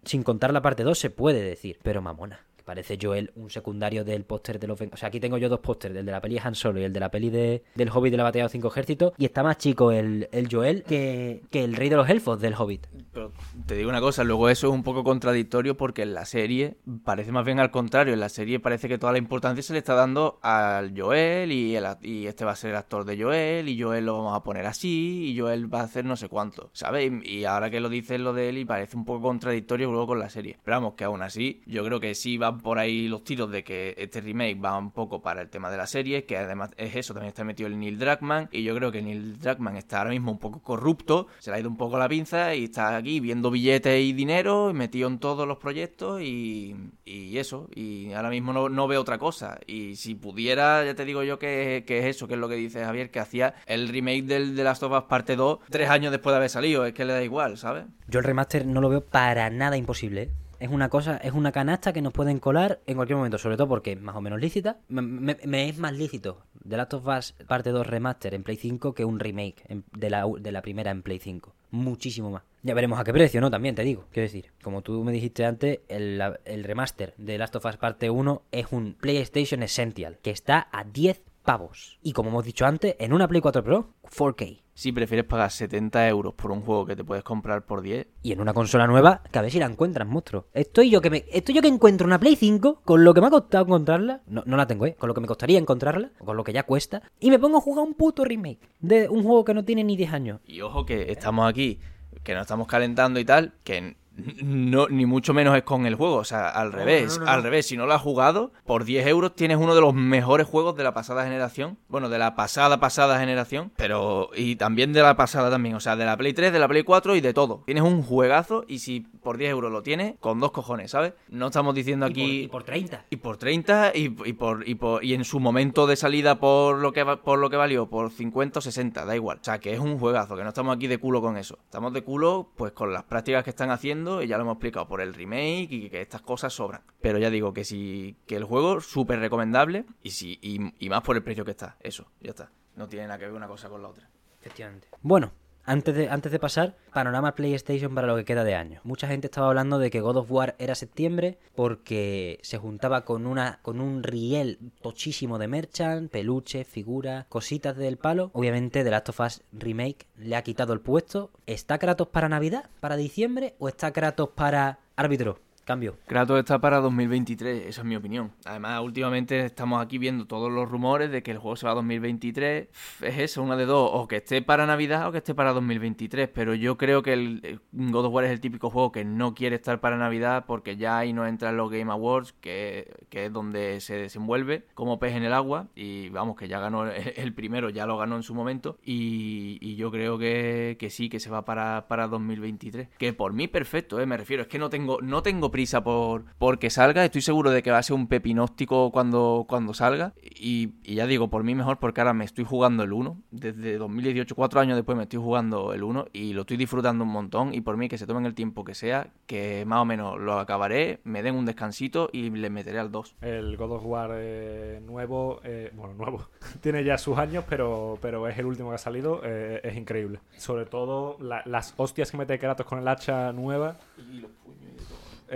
sin contar la parte 2 se puede decir, pero mamona, Parece Joel un secundario del póster de los... Ven- O sea, aquí tengo yo dos pósters, el de la peli de Han Solo y el de la peli de, del Hobbit de la batalla de los cinco ejércitos. Y está más chico el, el Joel que, que el rey de los elfos del Hobbit. Pero te digo una cosa, luego eso es un poco contradictorio porque en la serie parece más bien al contrario. En la serie parece que toda la importancia se le está dando al Joel y, el, y este va a ser el actor de Joel y Joel lo vamos a poner así y Joel va a hacer no sé cuánto, ¿sabes? Y, y ahora que lo dices lo de él y parece un poco contradictorio luego con la serie. Pero vamos, que aún así yo creo que sí por ahí los tiros de que este remake va un poco para el tema de la serie, que además es eso, también está metido el Neil Druckmann y yo creo que Neil Druckmann está ahora mismo un poco corrupto, se le ha ido un poco la pinza y está aquí viendo billetes y dinero, metido en todos los proyectos y, y eso, y ahora mismo no, no veo otra cosa. Y si pudiera, ya te digo yo que, que es eso, que es lo que dice Javier, que hacía el remake del The Last of Us parte 2 tres años después de haber salido, es que le da igual, ¿sabes? Yo el remaster no lo veo para nada imposible. Es una cosa, es una canasta que nos pueden colar en cualquier momento, sobre todo porque es más o menos lícita. Me, es más lícito The Last of Us parte 2 remaster en Play 5 que un remake de, la, de la primera en Play 5. Muchísimo más. Ya veremos a qué precio, ¿no? También te digo. Quiero decir, como tú me dijiste antes, el, el remaster de Last of Us parte 1 es un PlayStation Essential que está a 10 pavos. Y como hemos dicho antes, en una Play 4 Pro, 4K. Si prefieres pagar 70 euros por un juego que te puedes comprar por 10, Y en una consola nueva, que a ver si la encuentras, monstruo. Estoy yo que me, estoy yo que encuentro una Play 5 con lo que me ha costado encontrarla. No, no la tengo, ¿eh? Con lo que me costaría encontrarla, o con lo que ya cuesta. Y me pongo a jugar un puto remake de un juego que no tiene ni 10 años. Y ojo que estamos aquí, que nos estamos calentando y tal, que no ni mucho menos es con el juego, o sea, al revés, no, no, al revés, si no lo has jugado, por 10 euros tienes uno de los mejores juegos de la pasada generación, bueno, de la pasada pasada generación, pero y también de la pasada también, o sea, de la Play 3, de la Play 4 y de todo. Tienes un juegazo y si por 10 euros lo tienes, con dos cojones, ¿sabes? No estamos diciendo Y por, aquí... y por 30. Y por 30 y, y por, y por y en su momento de salida por lo que por lo que valió, por 50 o 60, da igual. O sea, que es un juegazo, que no estamos aquí de culo con eso. Estamos de culo pues con las prácticas que están haciendo y ya lo hemos explicado por el remake y que estas cosas sobran. Pero ya digo que sí que el juego súper recomendable y sí y, y más por el precio que está. Eso, ya está. No tiene nada que ver una cosa con la otra. Efectivamente. Bueno, antes de, antes de pasar, panorama PlayStation para lo que queda de año. Mucha gente estaba hablando de que God of War era septiembre porque se juntaba con una con un riel tochísimo de merchant, peluches, figuras, cositas del palo. Obviamente The Last of Us Remake le ha quitado el puesto. ¿Está Kratos para Navidad, para diciembre o está Kratos para árbitro? Cambio. Kratos está para 2023, esa es mi opinión. Además, últimamente estamos aquí viendo todos los rumores de que el juego se va a 2023. Es eso, una de dos, o que esté para Navidad o que esté para 2023. Pero yo creo que el el God of War es el típico juego que no quiere estar para Navidad porque ya ahí no entran los Game Awards, que, que es donde se desenvuelve como pez en el agua. Y vamos, que ya ganó el, primero, ya lo ganó en su momento. Y, y yo creo que, que sí, que se va para, para 2023. Que por mí perfecto, ¿eh? me refiero. Es que no tengo, no tengo prisa por, por que salga. Estoy seguro de que va a ser un pepinóstico cuando, cuando salga. Y, y ya digo, por mí mejor porque ahora me estoy jugando el 1. Desde 2018, cuatro años después me estoy jugando el 1 y lo estoy disfrutando un montón. Y por mí que se tomen el tiempo que sea, que más o menos lo acabaré, me den un descansito y le meteré al 2. El God of War eh, nuevo, eh, bueno, nuevo, tiene ya sus años, pero, pero es el último que ha salido, eh, es increíble. Sobre todo la- las hostias que mete Kratos con el hacha nueva,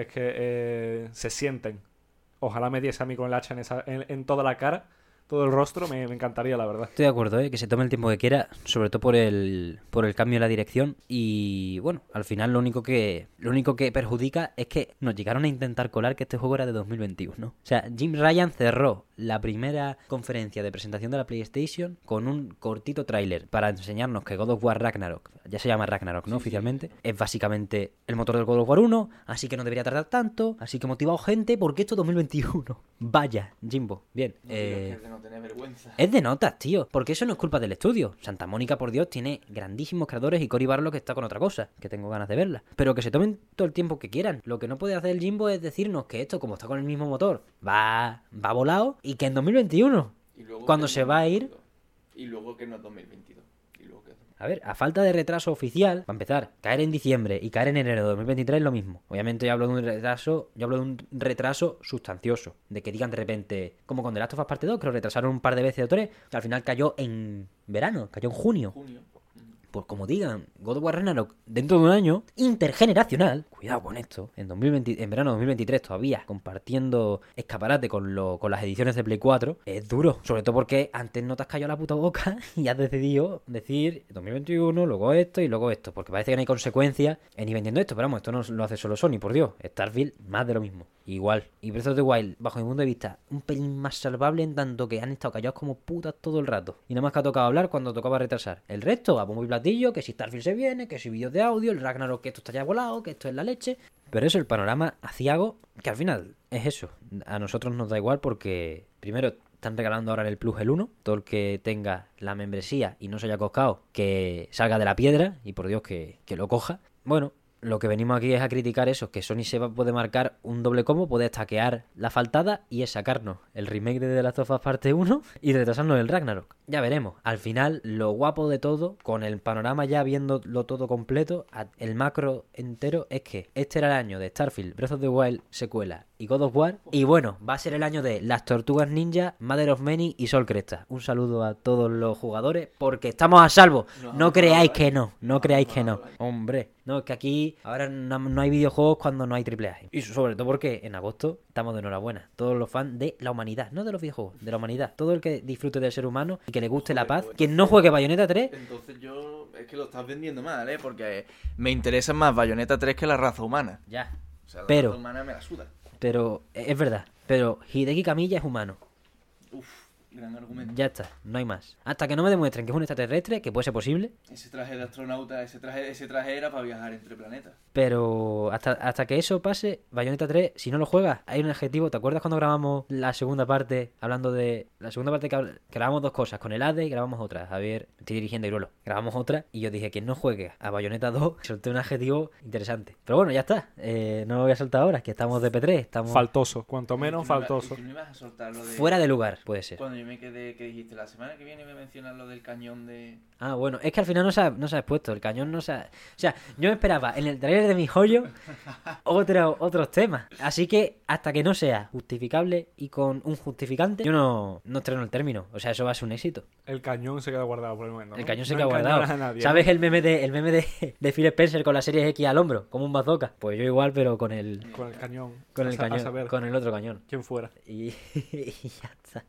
es que eh, se sienten. Ojalá me diese a mí con el hacha en, esa, en, toda la cara, todo el rostro, me, me encantaría, la verdad. Estoy de acuerdo, ¿eh? que se tome el tiempo que quiera, sobre todo por el, por el cambio de la dirección. Y bueno, al final lo único que lo único que perjudica es que nos llegaron a intentar colar que este juego era de 2021. O sea, Jim Ryan cerró la primera conferencia de presentación de la PlayStation con un cortito tráiler para enseñarnos que God of War Ragnarok, ya se llama Ragnarok, ¿no? Oficialmente, es básicamente el motor del God of War 1, así que no debería tardar tanto, así que motivado gente porque esto es 2021. Vaya, Jimbo, bien. eh, no tener vergüenza. es de notas, tío, porque eso no es culpa del estudio. Santa Mónica, por Dios, tiene grandísimos creadores y Cory Barlow que está con otra cosa, que tengo ganas de verla. Pero que se tomen todo el tiempo que quieran. Lo que no puede hacer el Jimbo es decirnos que esto, como está con el mismo motor, va, va volado y que en 2021, cuando se va a ir, Y luego que no es 2022. Y luego que a ver, a falta de retraso oficial, para empezar, caer en diciembre y caer en enero de 2023 es lo mismo. Obviamente yo hablo de un retraso, yo hablo de un retraso sustancioso, de que digan de repente, como con The Last of Us Parte 2, que lo retrasaron un par de veces o tres, que al final cayó en verano, cayó en junio. junio. Pues como digan, God of War Ragnarok dentro de un año, intergeneracional, cuidado con esto, en 2020, en verano de 2023 todavía, compartiendo escaparate con, lo, con las ediciones de Play 4, es duro. Sobre todo porque antes no te has callado la puta boca y has decidido decir 2021, luego esto y luego esto. Porque parece que no hay consecuencias en ir vendiendo esto. Pero vamos, esto no lo hace solo Sony, por Dios. Starfield, más de lo mismo. Igual. Y Breath of the Wild, bajo mi punto de vista, un pelín más salvable en tanto que han estado callados como putas todo el rato. Y nada más que ha tocado hablar cuando tocaba retrasar. El resto, a bombo y platillo, que si Starfield se viene, que si vídeos de audio, el Ragnarok que esto está ya volado, que esto es la leche. Pero eso, el panorama aciago, que al final es eso. A nosotros nos da igual porque, primero, están regalando ahora el Plus el 1. Todo el que tenga la membresía y no se haya coscado, que salga de la piedra y por Dios que lo coja. Bueno, lo que venimos aquí es a criticar eso, que Sony se puede marcar un doble combo, puede estaquear la faltada y es sacarnos el remake de The Last of Us parte 1 y retrasarnos el Ragnarok. Ya veremos. Al final, lo guapo de todo, con el panorama ya viéndolo todo completo, el macro entero, es que este era el año de Starfield, Breath of the Wild, secuela y God of War. Y bueno, va a ser el año de Las Tortugas Ninja, Mother of Many y Sol Cresta. Un saludo a todos los jugadores porque estamos a salvo. No creáis que no, no creáis que no. Hombre, no, es que aquí ahora no, no hay videojuegos cuando no hay triple A. Y sobre todo porque en agosto estamos de enhorabuena. Todos los fans de la humanidad, no de los videojuegos, de la humanidad. Todo el que disfrute del ser humano y que le guste la paz. Quien no juegue Bayonetta 3, Entonces yo. Es que lo estás vendiendo mal, ¿eh? Porque me interesa más Bayonetta 3 que la raza humana. ya. O sea, la Pero- raza humana me la suda. Pero es verdad. Pero Hideki Kamiya es humano. Uf, gran argumento. Ya está, no hay más. Hasta que no me demuestren que es un extraterrestre, que puede ser posible, Ese traje de astronauta, ese traje, ese traje era para viajar entre planetas. pero hasta, hasta que eso pase, Bayonetta 3, si no lo juegas, hay un adjetivo. ¿Te acuerdas cuando grabamos la segunda parte, hablando de. La segunda parte que grabamos dos cosas, con el ADE y grabamos otra. Javier, estoy dirigiendo Iruelo. Grabamos otra y yo dije que no juegue a Bayonetta 2, solté un adjetivo interesante. Pero bueno, ya está. Eh, no lo voy a soltar ahora, que estamos de P3, estamos Faltoso, cuanto menos faltoso. fuera de lugar, puede ser. Cuando yo me quedé, que dijiste, la semana que viene me mencionas lo del cañón de... Ah, bueno, es que al final no se ha, no se ha expuesto, el cañón no se ha... O sea, yo me esperaba en el trailer de mi joyo otro- otros temas. Así que hasta que no sea justificable y con un justificante, yo no, no estreno el término. O sea, eso va a ser un éxito. El cañón se queda guardado por el momento. El cañón se No queda guardado. a nadie, ¿Sabes el meme de el meme de, de Phil Spencer con la serie X al hombro? Como un bazooka. Pues yo igual, pero con el, Con el cañón. con el a cañón, saber con el otro cañón. quién fuera. Y, y ya está.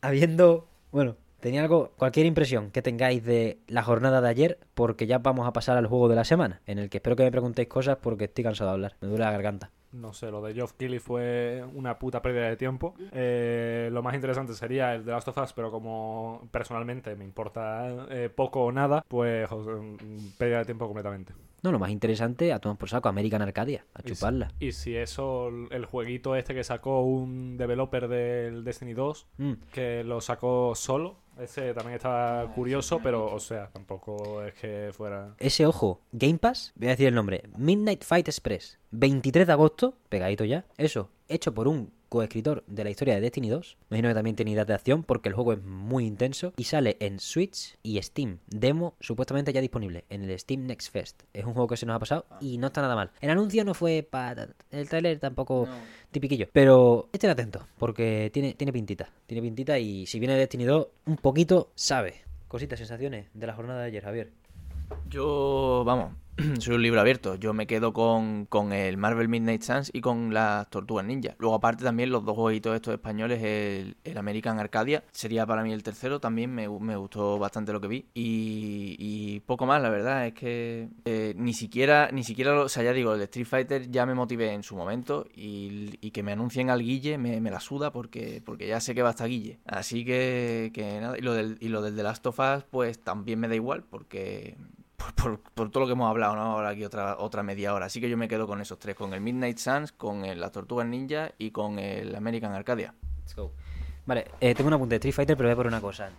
Habiendo, bueno, tenía algo, cualquier impresión que tengáis de la jornada de ayer, porque ya vamos a pasar al juego de la semana, en el que espero que me preguntéis cosas porque estoy cansado de hablar, me duele la garganta. No sé, lo de Geoff Keighley fue una puta pérdida de tiempo. Eh, lo más interesante sería el de Last of Us, pero como personalmente me importa eh, poco o nada, pues mm, pérdida de tiempo completamente. No, lo más interesante, a tomar por saco, American Arcadia, a Y si- chuparla. Y si eso, el jueguito este que sacó un developer del Destiny 2, Mm. que lo sacó solo, ese también estaba curioso, pero o sea, tampoco es que fuera... Ese ojo, Game Pass, voy a decir el nombre, Midnight Fight Express, 23 de agosto, pegadito ya, eso, hecho por un coescritor de la historia de Destiny 2, me imagino que también tiene ideas de acción porque el juego es muy intenso y sale en Switch y Steam, demo supuestamente ya disponible en el Steam Next Fest, es un juego que se nos ha pasado y no está nada mal. El anuncio no fue para... el trailer tampoco No. tipiquillo. Pero estén atentos, porque tiene, tiene pintita. Tiene pintita y si viene Destiny 2, un poquito sabe. Cositas, sensaciones de la jornada de ayer, Javier. Yo, vamos, soy un libro abierto. Yo me quedo con, con el Marvel Midnight Suns y con las Tortugas Ninja. Luego, aparte, también los dos jueguitos estos españoles, el, el American Arcadia, sería para mí el tercero. También me, me gustó bastante lo que vi. Y, poco más, la verdad, es que eh, ni siquiera, ni siquiera, lo- o sea, ya digo, el de Street Fighter ya me motivé en su momento. Y, y que me anuncien al Guille me, me la suda porque, porque ya sé que va a estar Guille. Así que, que nada. Y lo, del, y lo del The Last of Us, pues también me da igual porque por, por- por todo lo que hemos hablado, ¿no? Ahora aquí otra, otra media hora. Así que yo me quedo con esos tres, con el Midnight Suns, con el, las Tortugas Ninja y con el American Arcadia. Let's go. Vale, eh, tengo un apunte de Street Fighter, pero voy a por una cosa.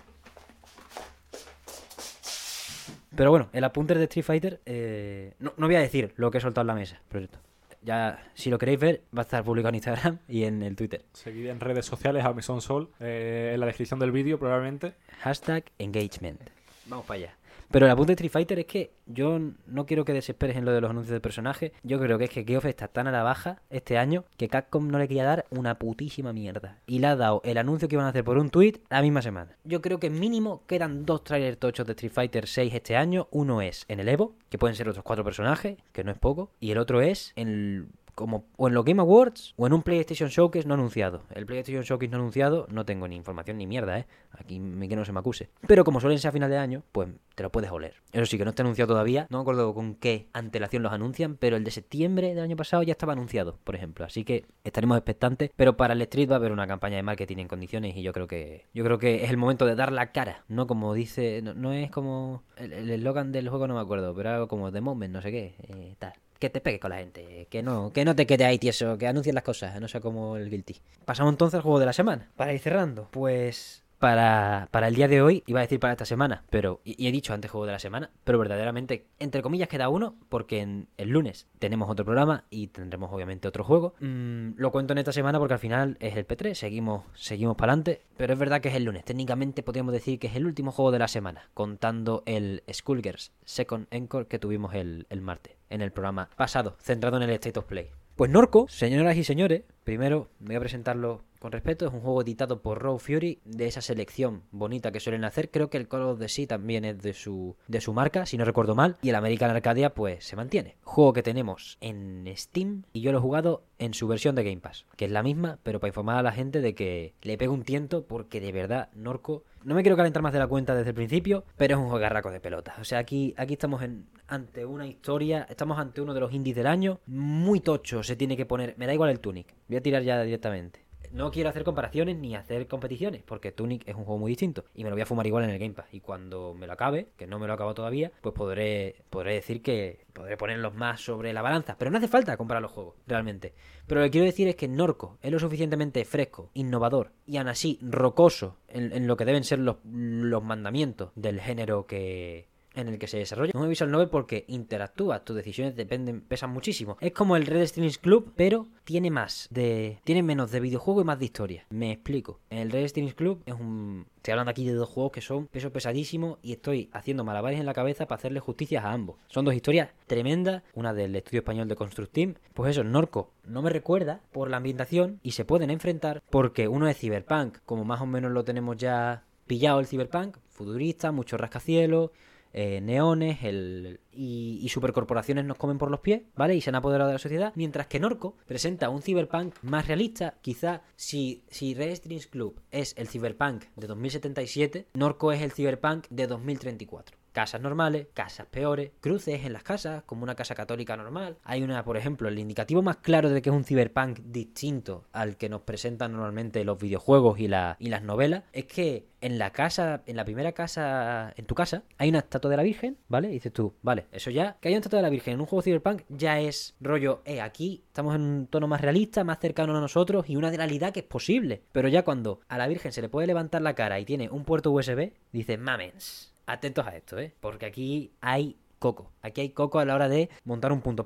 Pero bueno, el apunte de Street Fighter, eh, no, no voy a decir lo que he soltado en la mesa, por cierto. Ya, si lo queréis ver, va a estar publicado en Instagram y en el Twitter. Seguid en redes sociales a Mesón Sol, eh, en la descripción del vídeo probablemente. Hashtag engagement. Vamos para allá. Pero el apunte de Street Fighter es que yo no quiero que desesperes en lo de los anuncios de personajes. Yo creo que es que Geoff está tan a la baja este año que Capcom no le quería dar una putísima mierda. Y le ha dado el anuncio que iban a hacer por un tweet la misma semana. Yo creo que mínimo quedan dos trailers tochos de Street Fighter 6 este año. Uno es en el Evo, que pueden ser otros cuatro personajes, que no es poco. Y el otro es en el como o en los Game Awards o en un PlayStation Showcase no anunciado. El PlayStation Showcase no anunciado no tengo ni información ni mierda, ¿eh? Aquí que no se me acuse. Pero como suelen ser a final de año, pues te lo puedes oler. Eso sí, que no está anunciado todavía. No me acuerdo con qué antelación los anuncian, pero el de septiembre del año pasado ya estaba anunciado, por ejemplo. Así que estaremos expectantes. Pero para el Street va a haber una campaña de marketing en condiciones y yo creo que yo creo que es el momento de dar la cara. No como dice, no, es como el eslogan del juego, no me acuerdo, pero algo como The Moment, no sé qué, eh, tal que te pegue con la gente, que no, que no te quede ahí tieso, que anuncien las cosas, no sea como el Guilty. Pasamos entonces al juego de la semana. Para ir cerrando, pues para, para el día de hoy, iba a decir para esta semana, pero, y, he dicho antes juego de la semana, pero verdaderamente, entre comillas, queda uno, porque el lunes tenemos otro programa y tendremos obviamente otro juego. Mm, lo cuento en esta semana porque al final es el P3, seguimos, seguimos para adelante, pero es verdad que es el lunes. Técnicamente podríamos decir que es el último juego de la semana, contando el Skullgirls Second Encore que tuvimos el, el martes, en el programa pasado, centrado en el State of Play. Pues Norco, señoras y señores, primero voy a presentarlo con respeto, es un juego editado por Raw Fury, de esa selección bonita que suelen hacer. Creo que el Call of the Sea también es de su, de su marca, si no recuerdo mal. Y el American Arcadia, pues se mantiene. Juego que tenemos en Steam y yo lo he jugado en su versión de Game Pass, que es la misma, pero para informar a la gente de que le pego un tiento porque de verdad Norco no me quiero calentar más de la cuenta desde el principio, pero es un juegarraco de pelotas. O sea, aquí, aquí estamos ante una historia, estamos ante uno de los indies del año, muy tocho, se tiene que poner, me da igual el Tunic, voy a tirar ya directamente no quiero hacer comparaciones ni hacer competiciones, porque Tunic es un juego muy distinto y me lo voy a fumar igual en el Game Pass. Y cuando me lo acabe, que no me lo acabo todavía, pues podré, podré decir que podré ponerlos más sobre la balanza. Pero no hace falta comprar los juegos, realmente. Pero lo que quiero decir es que Norco es lo suficientemente fresco, innovador y aún así rocoso en, en lo que deben ser los, los mandamientos del género que, en el que se desarrolla un visual novel porque interactúa, tus decisiones dependen, pesan muchísimo. Es como el Red Strings Club, pero tiene más de. tiene menos de videojuego y más de historia. Me explico. El Red Strings Club es un. Estoy hablando aquí de dos juegos que son peso pesadísimo y estoy haciendo malabares en la cabeza para hacerle justicia a ambos. Son dos historias tremendas, una del estudio español de Constructim. Pues eso, Norco no me recuerda por la ambientación y se pueden enfrentar porque uno es Cyberpunk, como más o menos lo tenemos ya pillado el Cyberpunk, futurista, mucho rascacielos eh, neones el, y, supercorporaciones nos comen por los pies, ¿vale? Y se han apoderado de la sociedad. Mientras que Norco presenta un cyberpunk más realista. Quizá si, si Red Club es el cyberpunk de 2077, Norco es el cyberpunk de 2034 casas normales, casas peores, cruces en las casas, como una casa católica normal. Hay una, por ejemplo, el indicativo más claro de que es un cyberpunk distinto al que nos presentan normalmente los videojuegos y, la, y las novelas, es que en la casa, en la primera casa, en tu casa, hay una estatua de la Virgen, ¿vale? Y dices tú, vale, eso ya, que hay una estatua de la Virgen en un juego cyberpunk ya es rollo, eh, aquí estamos en un tono más realista, más cercano a nosotros y una realidad que es posible. Pero ya cuando a la Virgen se le puede levantar la cara y tiene un puerto USB, dices, mamens atentos a esto, ¿eh? Porque aquí hay coco. Aquí hay coco a la hora de montar un punto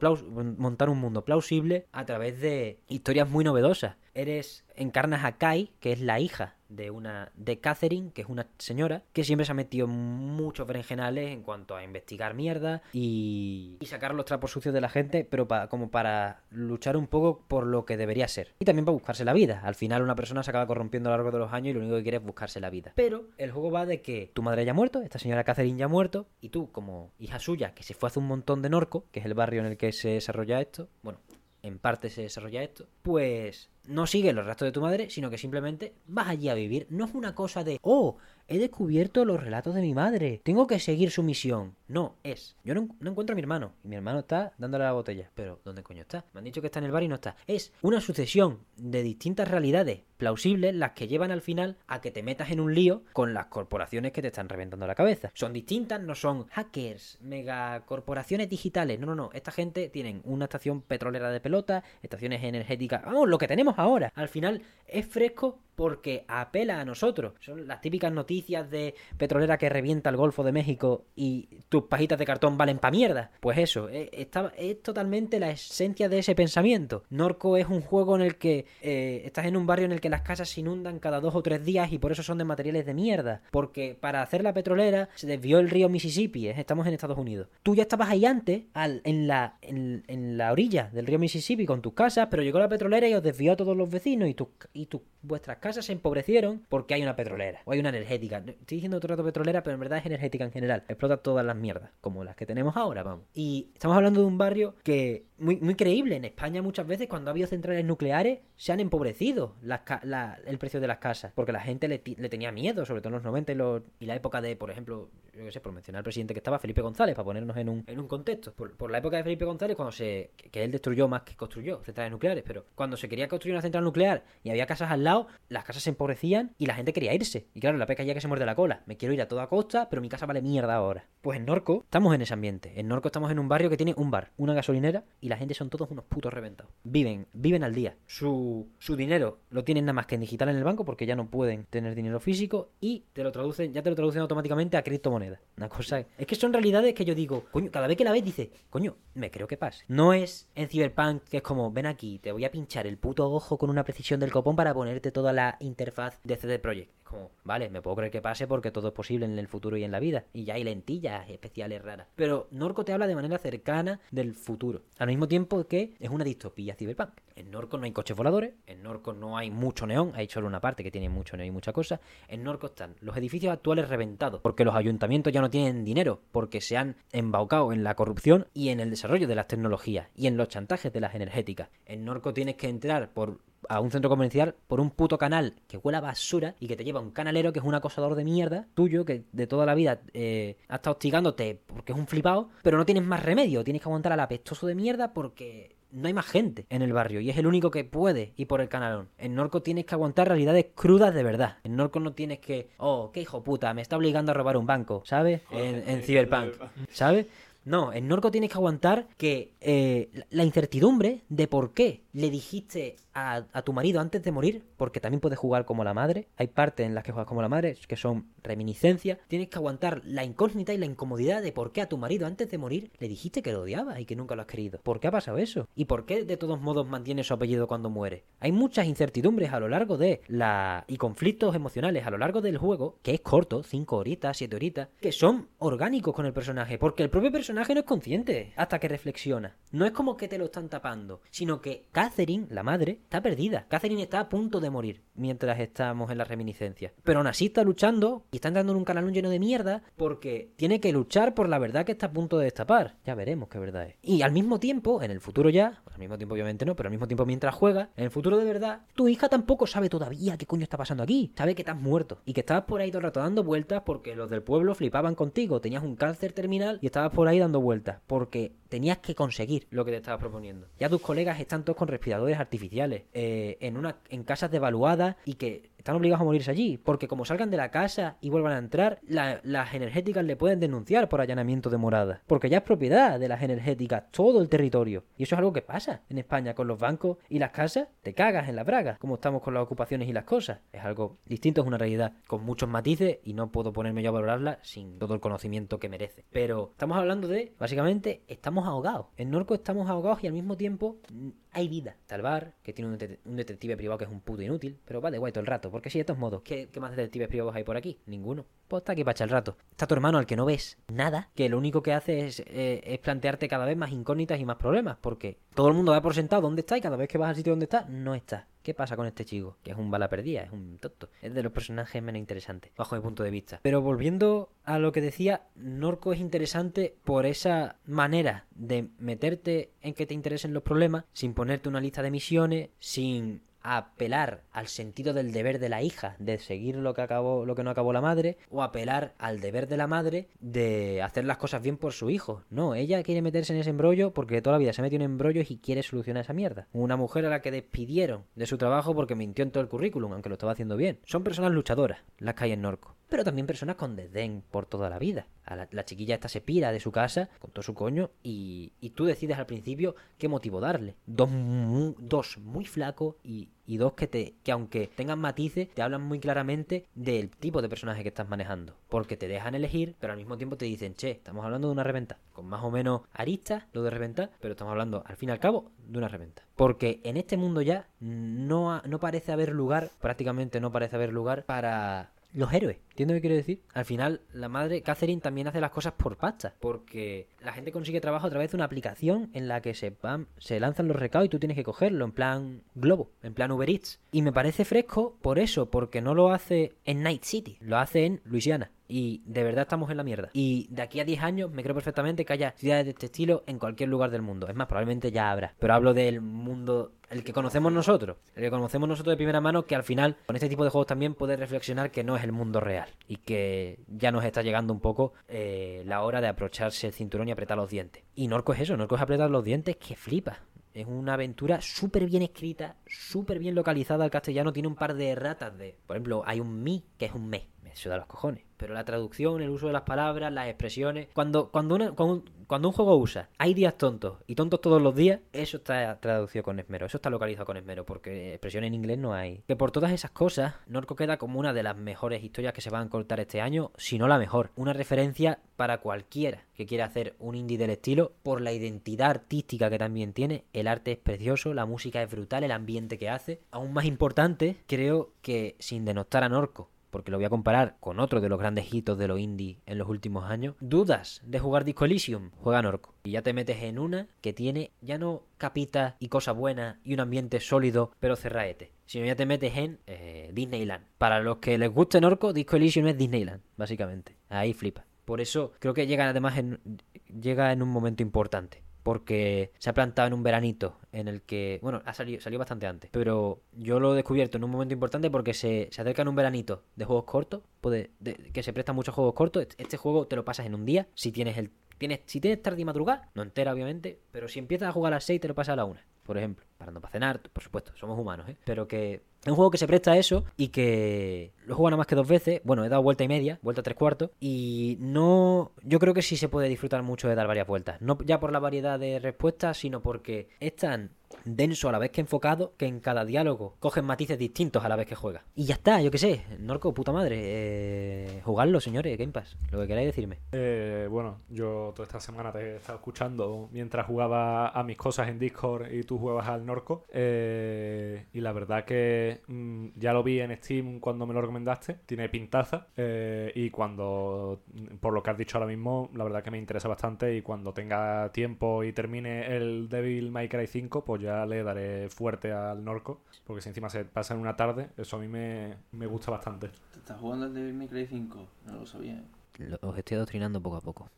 montar un mundo plausible a través de historias muy novedosas. Eres encarnas a Kai, que es la hija de una de Catherine, que es una señora que siempre se ha metido muchos berenjenales en cuanto a investigar mierda y, y sacar los trapos sucios de la gente, pero como para luchar un poco por lo que debería ser. Y también para buscarse la vida. Al final una persona se acaba corrompiendo a lo largo de los años y lo único que quiere es buscarse la vida. Pero el juego va de que tu madre ya ha muerto, esta señora Catherine ya ha muerto, y tú como hija suya, que se fue hace un montón de Norco, que es el barrio en el que se desarrolla esto, bueno, en parte se desarrolla esto, pues no sigue los restos de tu madre, sino que simplemente vas allí a vivir. No es una cosa de, oh, he descubierto los relatos de mi madre, tengo que seguir su misión. No, es, yo no, encuentro a mi hermano, y mi hermano está dándole la botella. Pero, ¿dónde coño está? Me han dicho que está en el bar y no está. Es una sucesión de distintas realidades plausibles las que llevan al final a que te metas en un lío con las corporaciones que te están reventando la cabeza. Son distintas, no son hackers, megacorporaciones digitales. No, no, no. Esta gente tienen una estación petrolera de pelota, estaciones energéticas. Vamos, lo que tenemos ahora. Al final es fresco porque apela a nosotros. Son las típicas noticias de petrolera que revienta el Golfo de México y tus pajitas de cartón valen pa' mierda. Pues eso, es, está- es totalmente la esencia de ese pensamiento. Norco es un juego en el que eh, estás en un barrio en el que las casas se inundan cada dos o tres días y por eso son de materiales de mierda. Porque para hacer la petrolera se desvió el río Mississippi, ¿eh? estamos en Estados Unidos. Tú ya estabas ahí antes, al- en, la, en, la orilla del río Mississippi con tus casas, pero llegó la petrolera y os desvió a todos los vecinos y, tus y tus vuestras casas se empobrecieron porque hay una petrolera o hay una energética. Estoy diciendo el rato petrolera, pero en verdad es energética en general. Explota todas las mierdas, como las que tenemos ahora, vamos. Y estamos hablando de un barrio que muy, muy creíble. En España muchas veces cuando ha habido centrales nucleares se han empobrecido las la- el precio de las casas porque la gente le, tenía miedo, sobre todo en los 90 y, los- y la época de, por ejemplo, yo qué sé, por mencionar al presidente que estaba, Felipe González, para ponernos en un, en un contexto. Por, la época de Felipe González, cuando se. Que, él destruyó más que construyó centrales nucleares, pero cuando se quería construir una central nuclear y había casas al lado, las casas se empobrecían y la gente quería irse. Y claro, la peca ya que se muerde la cola. Me quiero ir a toda costa, pero mi casa vale mierda ahora. Pues en Norco estamos en ese ambiente. En Norco estamos en un barrio que tiene un bar, una gasolinera y la gente son todos unos putos reventados. Viven, viven al día. Su, su dinero lo tienen nada más que en digital en el banco porque ya no pueden tener dinero físico y te lo traducen, ya te lo traducen automáticamente a criptomonedas. Una cosa. Es que son realidades que yo digo, coño, cada vez que la ves dice, coño, me creo que pase. No es en Cyberpunk que es como, ven aquí, te voy a pinchar el puto ojo con una precisión del copón para ponerte toda la interfaz de CD Projekt. Como, vale, me puedo creer que pase porque todo es posible en el futuro y en la vida. Y ya hay lentillas especiales raras. Pero Norco te habla de manera cercana del futuro. Al mismo tiempo que es una distopía Cyberpunk. En Norco no hay coches voladores, en Norco no hay mucho neón, hay solo una parte que tiene mucho neón y mucha cosa. En Norco están los edificios actuales reventados, porque los ayuntamientos ya no tienen dinero, porque se han embaucado en la corrupción y en el desarrollo de las tecnologías y en los chantajes de las energéticas. En Norco tienes que entrar por a un centro comercial por un puto canal que huele a basura y que te lleva un canalero que es un acosador de mierda tuyo que de toda la vida eh, ha estado hostigándote porque es un flipado, pero no tienes más remedio, tienes que aguantar al apestoso de mierda porque no hay más gente en el barrio y es el único que puede ir por el canalón. En Norco tienes que aguantar realidades crudas de verdad. En Norco no tienes que, oh, qué hijo puta, me está obligando a robar un banco, ¿sabes? En, en Cyberpunk, ¿sabes? No, en Norco tienes que aguantar que eh, la incertidumbre de por qué le dijiste a, tu marido antes de morir, porque también puedes jugar como la madre, hay partes en las que juegas como la madre que son reminiscencias, tienes que aguantar la incógnita y la incomodidad de por qué a tu marido antes de morir le dijiste que lo odiabas y que nunca lo has querido. ¿Por qué ha pasado eso? ¿Y por qué de todos modos mantiene su apellido cuando muere? Hay muchas incertidumbres a lo largo de la... y conflictos emocionales a lo largo del juego, que es corto, 5 horitas, 7 horitas, que son orgánicos con el personaje, porque el propio personaje no es consciente hasta que reflexiona. No es como que te lo están tapando, sino que Catherine, la madre, está perdida. Catherine está a punto de morir mientras estamos en la reminiscencia. Pero aún así está luchando y está entrando en un canalón lleno de mierda porque tiene que luchar por la verdad que está a punto de destapar. Ya veremos qué verdad es. Y al mismo tiempo, en el futuro ya, al mismo tiempo obviamente no, pero al mismo tiempo mientras juega, en el futuro de verdad, tu hija tampoco sabe todavía qué coño está pasando aquí. Sabe que estás muerto y que estabas por ahí todo el rato dando vueltas porque los del pueblo flipaban contigo. Tenías un cáncer terminal y estabas por ahí dando vueltas porque tenías que conseguir lo que te estabas proponiendo. Ya tus colegas están todos con respiradores artificiales, eh, en, una, en casas devaluadas y que están obligados a morirse allí, porque como salgan de la casa y vuelvan a entrar, la- las energéticas le pueden denunciar por allanamiento de morada, porque ya es propiedad de las energéticas todo el territorio. Y eso es algo que pasa en España con los bancos y las casas, te cagas en la braga, como estamos con las ocupaciones y las cosas. Es algo distinto, es una realidad con muchos matices y no puedo ponerme yo a valorarla sin todo el conocimiento que merece. Pero estamos hablando de, básicamente, estamos ahogados. En Norco estamos ahogados y al mismo tiempo mm, hay vida. Bar, que tiene un, det- un detective privado que es un puto inútil, pero va de guay todo el rato. Porque si de todos modos, ¿qué, más detectives privados hay por aquí? Ninguno. Pues está aquí para echar el rato. Está tu hermano al que no ves nada, que lo único que hace es, eh, plantearte cada vez más incógnitas y más problemas, porque todo el mundo da por sentado dónde está y cada vez que vas al sitio donde está, no está. ¿Qué pasa con este chico? Que es un bala perdida, es un tonto. Es de los personajes menos interesantes, bajo mi punto de vista. Pero volviendo a lo que decía, Norco es interesante por esa manera de meterte en que te interesen los problemas, sin ponerte una lista de misiones, sin apelar al sentido del deber de la hija de seguir lo que acabó lo que no acabó la madre o apelar al deber de la madre de hacer las cosas bien por su hijo. No ella quiere meterse en ese embrollo porque toda la vida se metió en embrollos y quiere solucionar esa mierda. Una mujer a la que despidieron de su trabajo porque mintió en todo el currículum aunque lo estaba haciendo bien. Son personas luchadoras las que hay en Norco pero también personas con desdén por toda la vida. La, la chiquilla esta se pira de su casa con todo su coño y, y tú decides al principio qué motivo darle. Dos, mu- dos muy flacos y, y dos que te que aunque tengan matices te hablan muy claramente del tipo de personaje que estás manejando porque te dejan elegir pero al mismo tiempo te dicen che estamos hablando de una reventa con más o menos aristas lo de reventar pero estamos hablando al fin y al cabo de una reventa porque en este mundo ya no, no parece haber lugar prácticamente no parece haber lugar para los héroes. ¿Entiendes lo que quiero decir? Al final, la madre Catherine también hace las cosas por pasta. Porque la gente consigue trabajo a través de una aplicación en la que se, van, se lanzan los recados y tú tienes que cogerlo en plan globo, en plan Uber Eats. Y me parece fresco por eso, porque no lo hace en Night City, lo hace en Luisiana. Y de verdad estamos en la mierda. Y de aquí a 10 años me creo perfectamente que haya ciudades de este estilo en cualquier lugar del mundo. Es más, probablemente ya habrá. Pero hablo del mundo, el que conocemos nosotros. El que conocemos nosotros de primera mano, que al final, con este tipo de juegos también puedes reflexionar que no es el mundo real. Y que ya nos está llegando un poco eh, la hora de abrocharse el cinturón y apretar los dientes. Y Norco es eso, Norco es apretar los dientes que flipa. Es una aventura súper bien escrita, súper bien localizada al castellano. Tiene un par de ratas de. Por ejemplo, hay un mi, que es un me. Me suda los cojones. Pero la traducción, el uso de las palabras, las expresiones. Cuando, cuando, una- cuando, cuando un juego usa hay días tontos y tontos todos los días, eso está traducido con esmero. Eso está localizado con esmero. Porque expresión en inglés no hay. Que por todas esas cosas, Norco queda como una de las mejores historias que se van a cortar este año, si no la mejor. Una referencia para cualquiera que quiera hacer un indie del estilo, por la identidad artística que también tiene. El arte es precioso, la música es brutal, el ambiente que hace. Aún más importante, creo que sin denostar a Norco, porque lo voy a comparar con otro de los grandes hitos de los indie en los últimos años. ¿Dudas de jugar Disco Elysium? Juega Norco. Y ya te metes en una que tiene ya no capitas y cosas buenas y un ambiente sólido, pero cerraete. Sino ya te metes en eh, Disneyland. Para los que les guste Norco, Disco Elysium es Disneyland, básicamente. Ahí flipa. Por eso creo que llega además en, llega en un momento importante. Porque se ha plantado en un veranito en el que, bueno, ha salido, salió bastante antes, pero yo lo he descubierto en un momento importante porque se, se acerca en un veranito de juegos cortos, puede, de- que se presta muchos juegos cortos. Este, este juego te lo pasas en un día, si tienes el tienes, si tienes tarde y madrugada, no entera obviamente, pero si empiezas a jugar a las 6 te lo pasas a la 1, por ejemplo, parando para cenar, por supuesto, somos humanos, ¿eh? Pero que es un juego que se presta a eso y que lo he nada más que dos veces. Bueno, he dado vuelta y media, vuelta tres cuartos. Y no. Yo creo que sí se puede disfrutar mucho de dar varias vueltas. No ya por la variedad de respuestas, sino porque es tan denso a la vez que enfocado que en cada diálogo cogen matices distintos a la vez que juega. Y ya está, yo qué sé. Norco, puta madre. Eh, jugadlo, señores, Game Pass. Lo que queráis decirme. Eh, bueno, yo toda esta semana te he estado escuchando mientras jugaba a mis cosas en Discord y tú jugabas al Norco. Eh, y la verdad que mm, ya lo vi en Steam cuando me lo recomendaste. Tiene pintaza. eh, y cuando, por lo que has dicho ahora mismo, la verdad que me interesa bastante. Y cuando tenga tiempo y termine el Devil May Cry 5, pues ya le daré fuerte al Norco. Porque si encima se pasa en una tarde, eso a mí me, me gusta bastante. ¿Te estás jugando el Devil May Cry 5? No lo sabía. Lo- Os estoy adoctrinando poco a poco.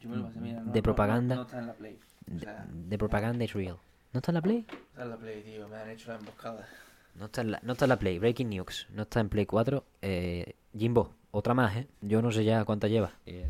Yo me lo pasé, mira. no- De no- propaganda. No, no está en la Play. O De, sea, de propaganda is real. ¿No está en la Play? está en la Play, tío. Me han hecho la emboscada. No está en la, no está en la Play. Breaking News. No está en Play 4. Eh, Jimbo, otra más, ¿eh? Yo no sé ya cuánta lleva. Eh,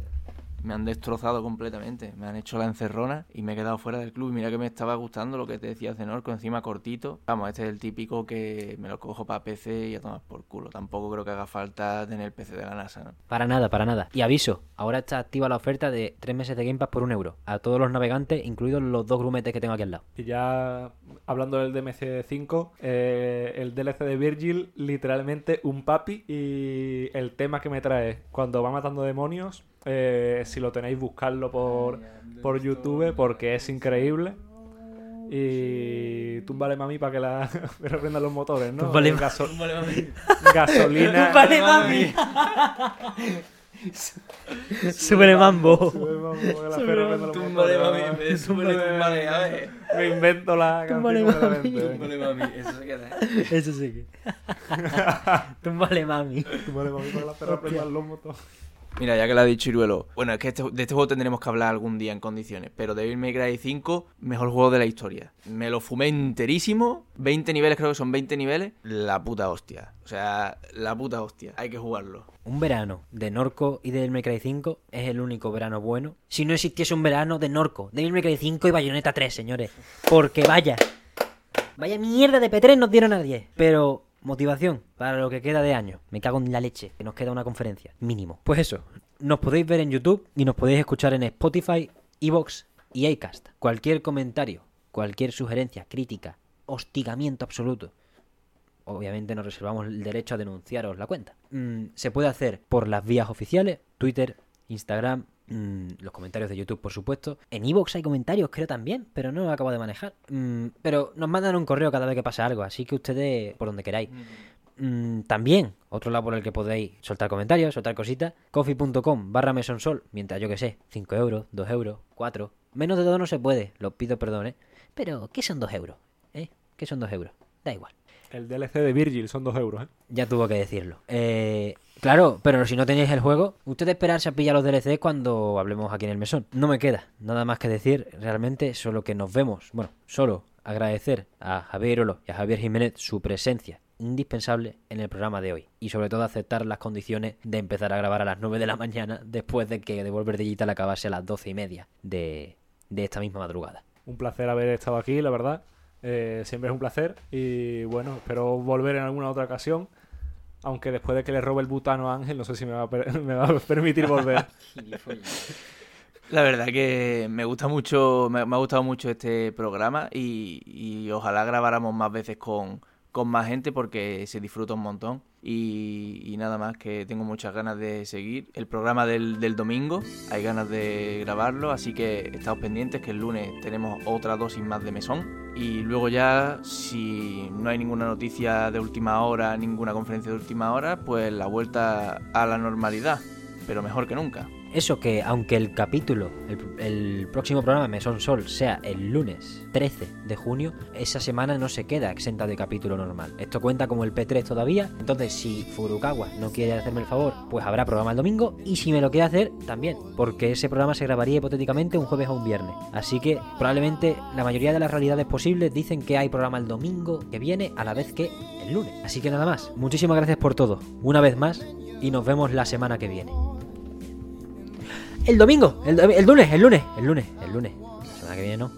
Me han destrozado completamente. Me han hecho la encerrona y me he quedado fuera del club. Y mira que me estaba gustando lo que te decía Zenorco, encima cortito. Vamos, este es el típico que me lo cojo para PC y a tomar por culo. Tampoco creo que haga falta tener el PC de la NASA, ¿no? para nada, para nada. Y aviso, ahora está activa la oferta de 3 meses de Game Pass por un euro. A todos los navegantes, incluidos los dos grumetes que tengo aquí al lado. Y ya hablando del DMC5, eh, el DLC de Virgil, literalmente un papi. Y el tema que me trae cuando va matando demonios, eh, si lo tenéis, buscarlo por, por YouTube porque es increíble. Y túmbale mami para que la reprendan los motores, ¿no? Túmbale, Eh, gaso- gasolina. Vale, mami. Súbele mambo. Túmbale, mami, súbele, túmbale, a ver. Me invento la canción Túmbale. Túmbale, mami, eso se queda. Eso sí que. Túmbale, mami. Túmbale mami para que la fe reprenda los motores. Mira, ya que lo ha dicho Iruelo, bueno, es que este- de este juego tendremos que hablar algún día en condiciones, pero Devil May Cry 5, mejor juego de la historia. Me lo fumé enterísimo, 20 niveles, creo que son 20 niveles, la puta hostia. O sea, la puta hostia, hay que jugarlo. Un verano de Norco y Devil May Cry 5 es el único verano bueno. Si no existiese un verano de Norco, Devil May Cry 5 y Bayonetta 3, señores. Porque vaya. Vaya mierda de P3 nos dieron a 10. Pero motivación para lo que queda de año. Me cago en la leche, que nos queda una conferencia, mínimo. Pues eso, nos podéis ver en YouTube y nos podéis escuchar en Spotify, Evox y Acast. Cualquier comentario, cualquier sugerencia, crítica, hostigamiento absoluto. Obviamente nos reservamos el derecho a denunciaros la cuenta. Mm, se puede hacer por las vías oficiales, Twitter, Instagram, mm, los comentarios de YouTube, por supuesto. En Evox hay comentarios, creo también, pero no lo acabo de manejar. Mm, pero nos mandan un correo cada vez que pasa algo, así que ustedes por donde queráis. Mm, también, otro lado por el que podéis soltar comentarios, soltar cositas, coffee.com barra mesonsol, mientras yo que sé, 5 euros, 2 euros, 4. Menos de todo no se puede, lo pido perdón, ¿eh? Pero, ¿qué son 2 euros? ¿Eh? ¿Qué son 2 euros? Da igual. El DLC de Virgil son 2 euros, ¿eh? Ya tuvo que decirlo. Eh, claro, pero si no tenéis el juego, usted esperarse a pillar los DLCs cuando hablemos aquí en el mesón. No me queda nada más que decir, realmente, solo que nos vemos. Bueno, solo agradecer a Javier Olo y a Javier Jiménez su presencia indispensable en el programa de hoy y sobre todo aceptar las condiciones de empezar a grabar a las 9 de la mañana después de que Devolver Digital acabase a las 12 y media de, de esta misma madrugada. Un placer haber estado aquí, la verdad. Eh, siempre es un placer y bueno, espero volver en alguna otra ocasión. Aunque después de que le robe el butano a Ángel, no sé si me va a, permitir volver. La verdad que me gusta mucho, me, ha gustado mucho este programa y ojalá grabáramos más veces con, con más gente porque se disfruta un montón. Y, nada más que tengo muchas ganas de seguir el programa del, del domingo, hay ganas de grabarlo, así que estamos pendientes que el lunes tenemos otra dosis más de mesón. Y luego ya, si no hay ninguna noticia de última hora, ninguna conferencia de última hora, pues la vuelta a la normalidad, pero mejor que nunca. Eso que aunque el capítulo, el, próximo programa Mesón Sol sea el lunes 13 de junio, esa semana no se queda exenta de capítulo normal. Esto cuenta como el P3 todavía, entonces si Furukawa no quiere hacerme el favor, pues habrá programa el domingo y si me lo quiere hacer, también, porque ese programa se grabaría hipotéticamente un jueves o un viernes. Así que probablemente la mayoría de las realidades posibles dicen que hay programa el domingo que viene a la vez que el lunes. Así que nada más, muchísimas gracias por todo, una vez más, y nos vemos la semana que viene. El domingo, el, el lunes, el lunes, el lunes, el lunes. La semana que viene no,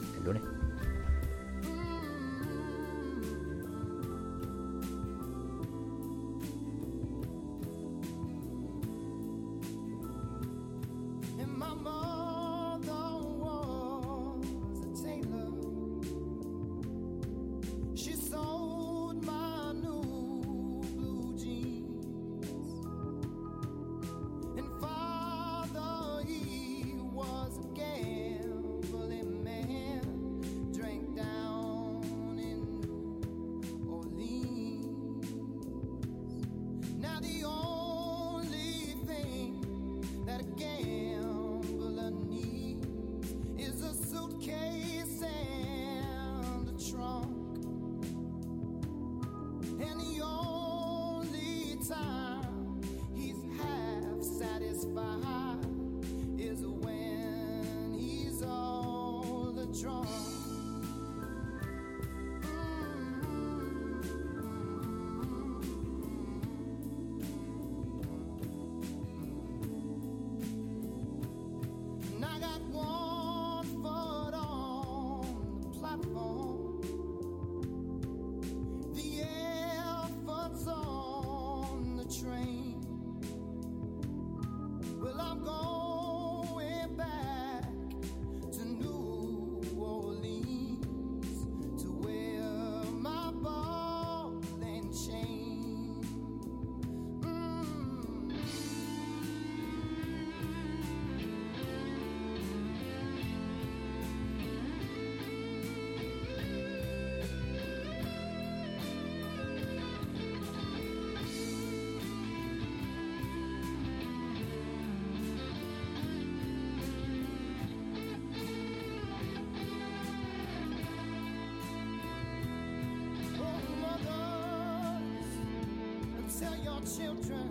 children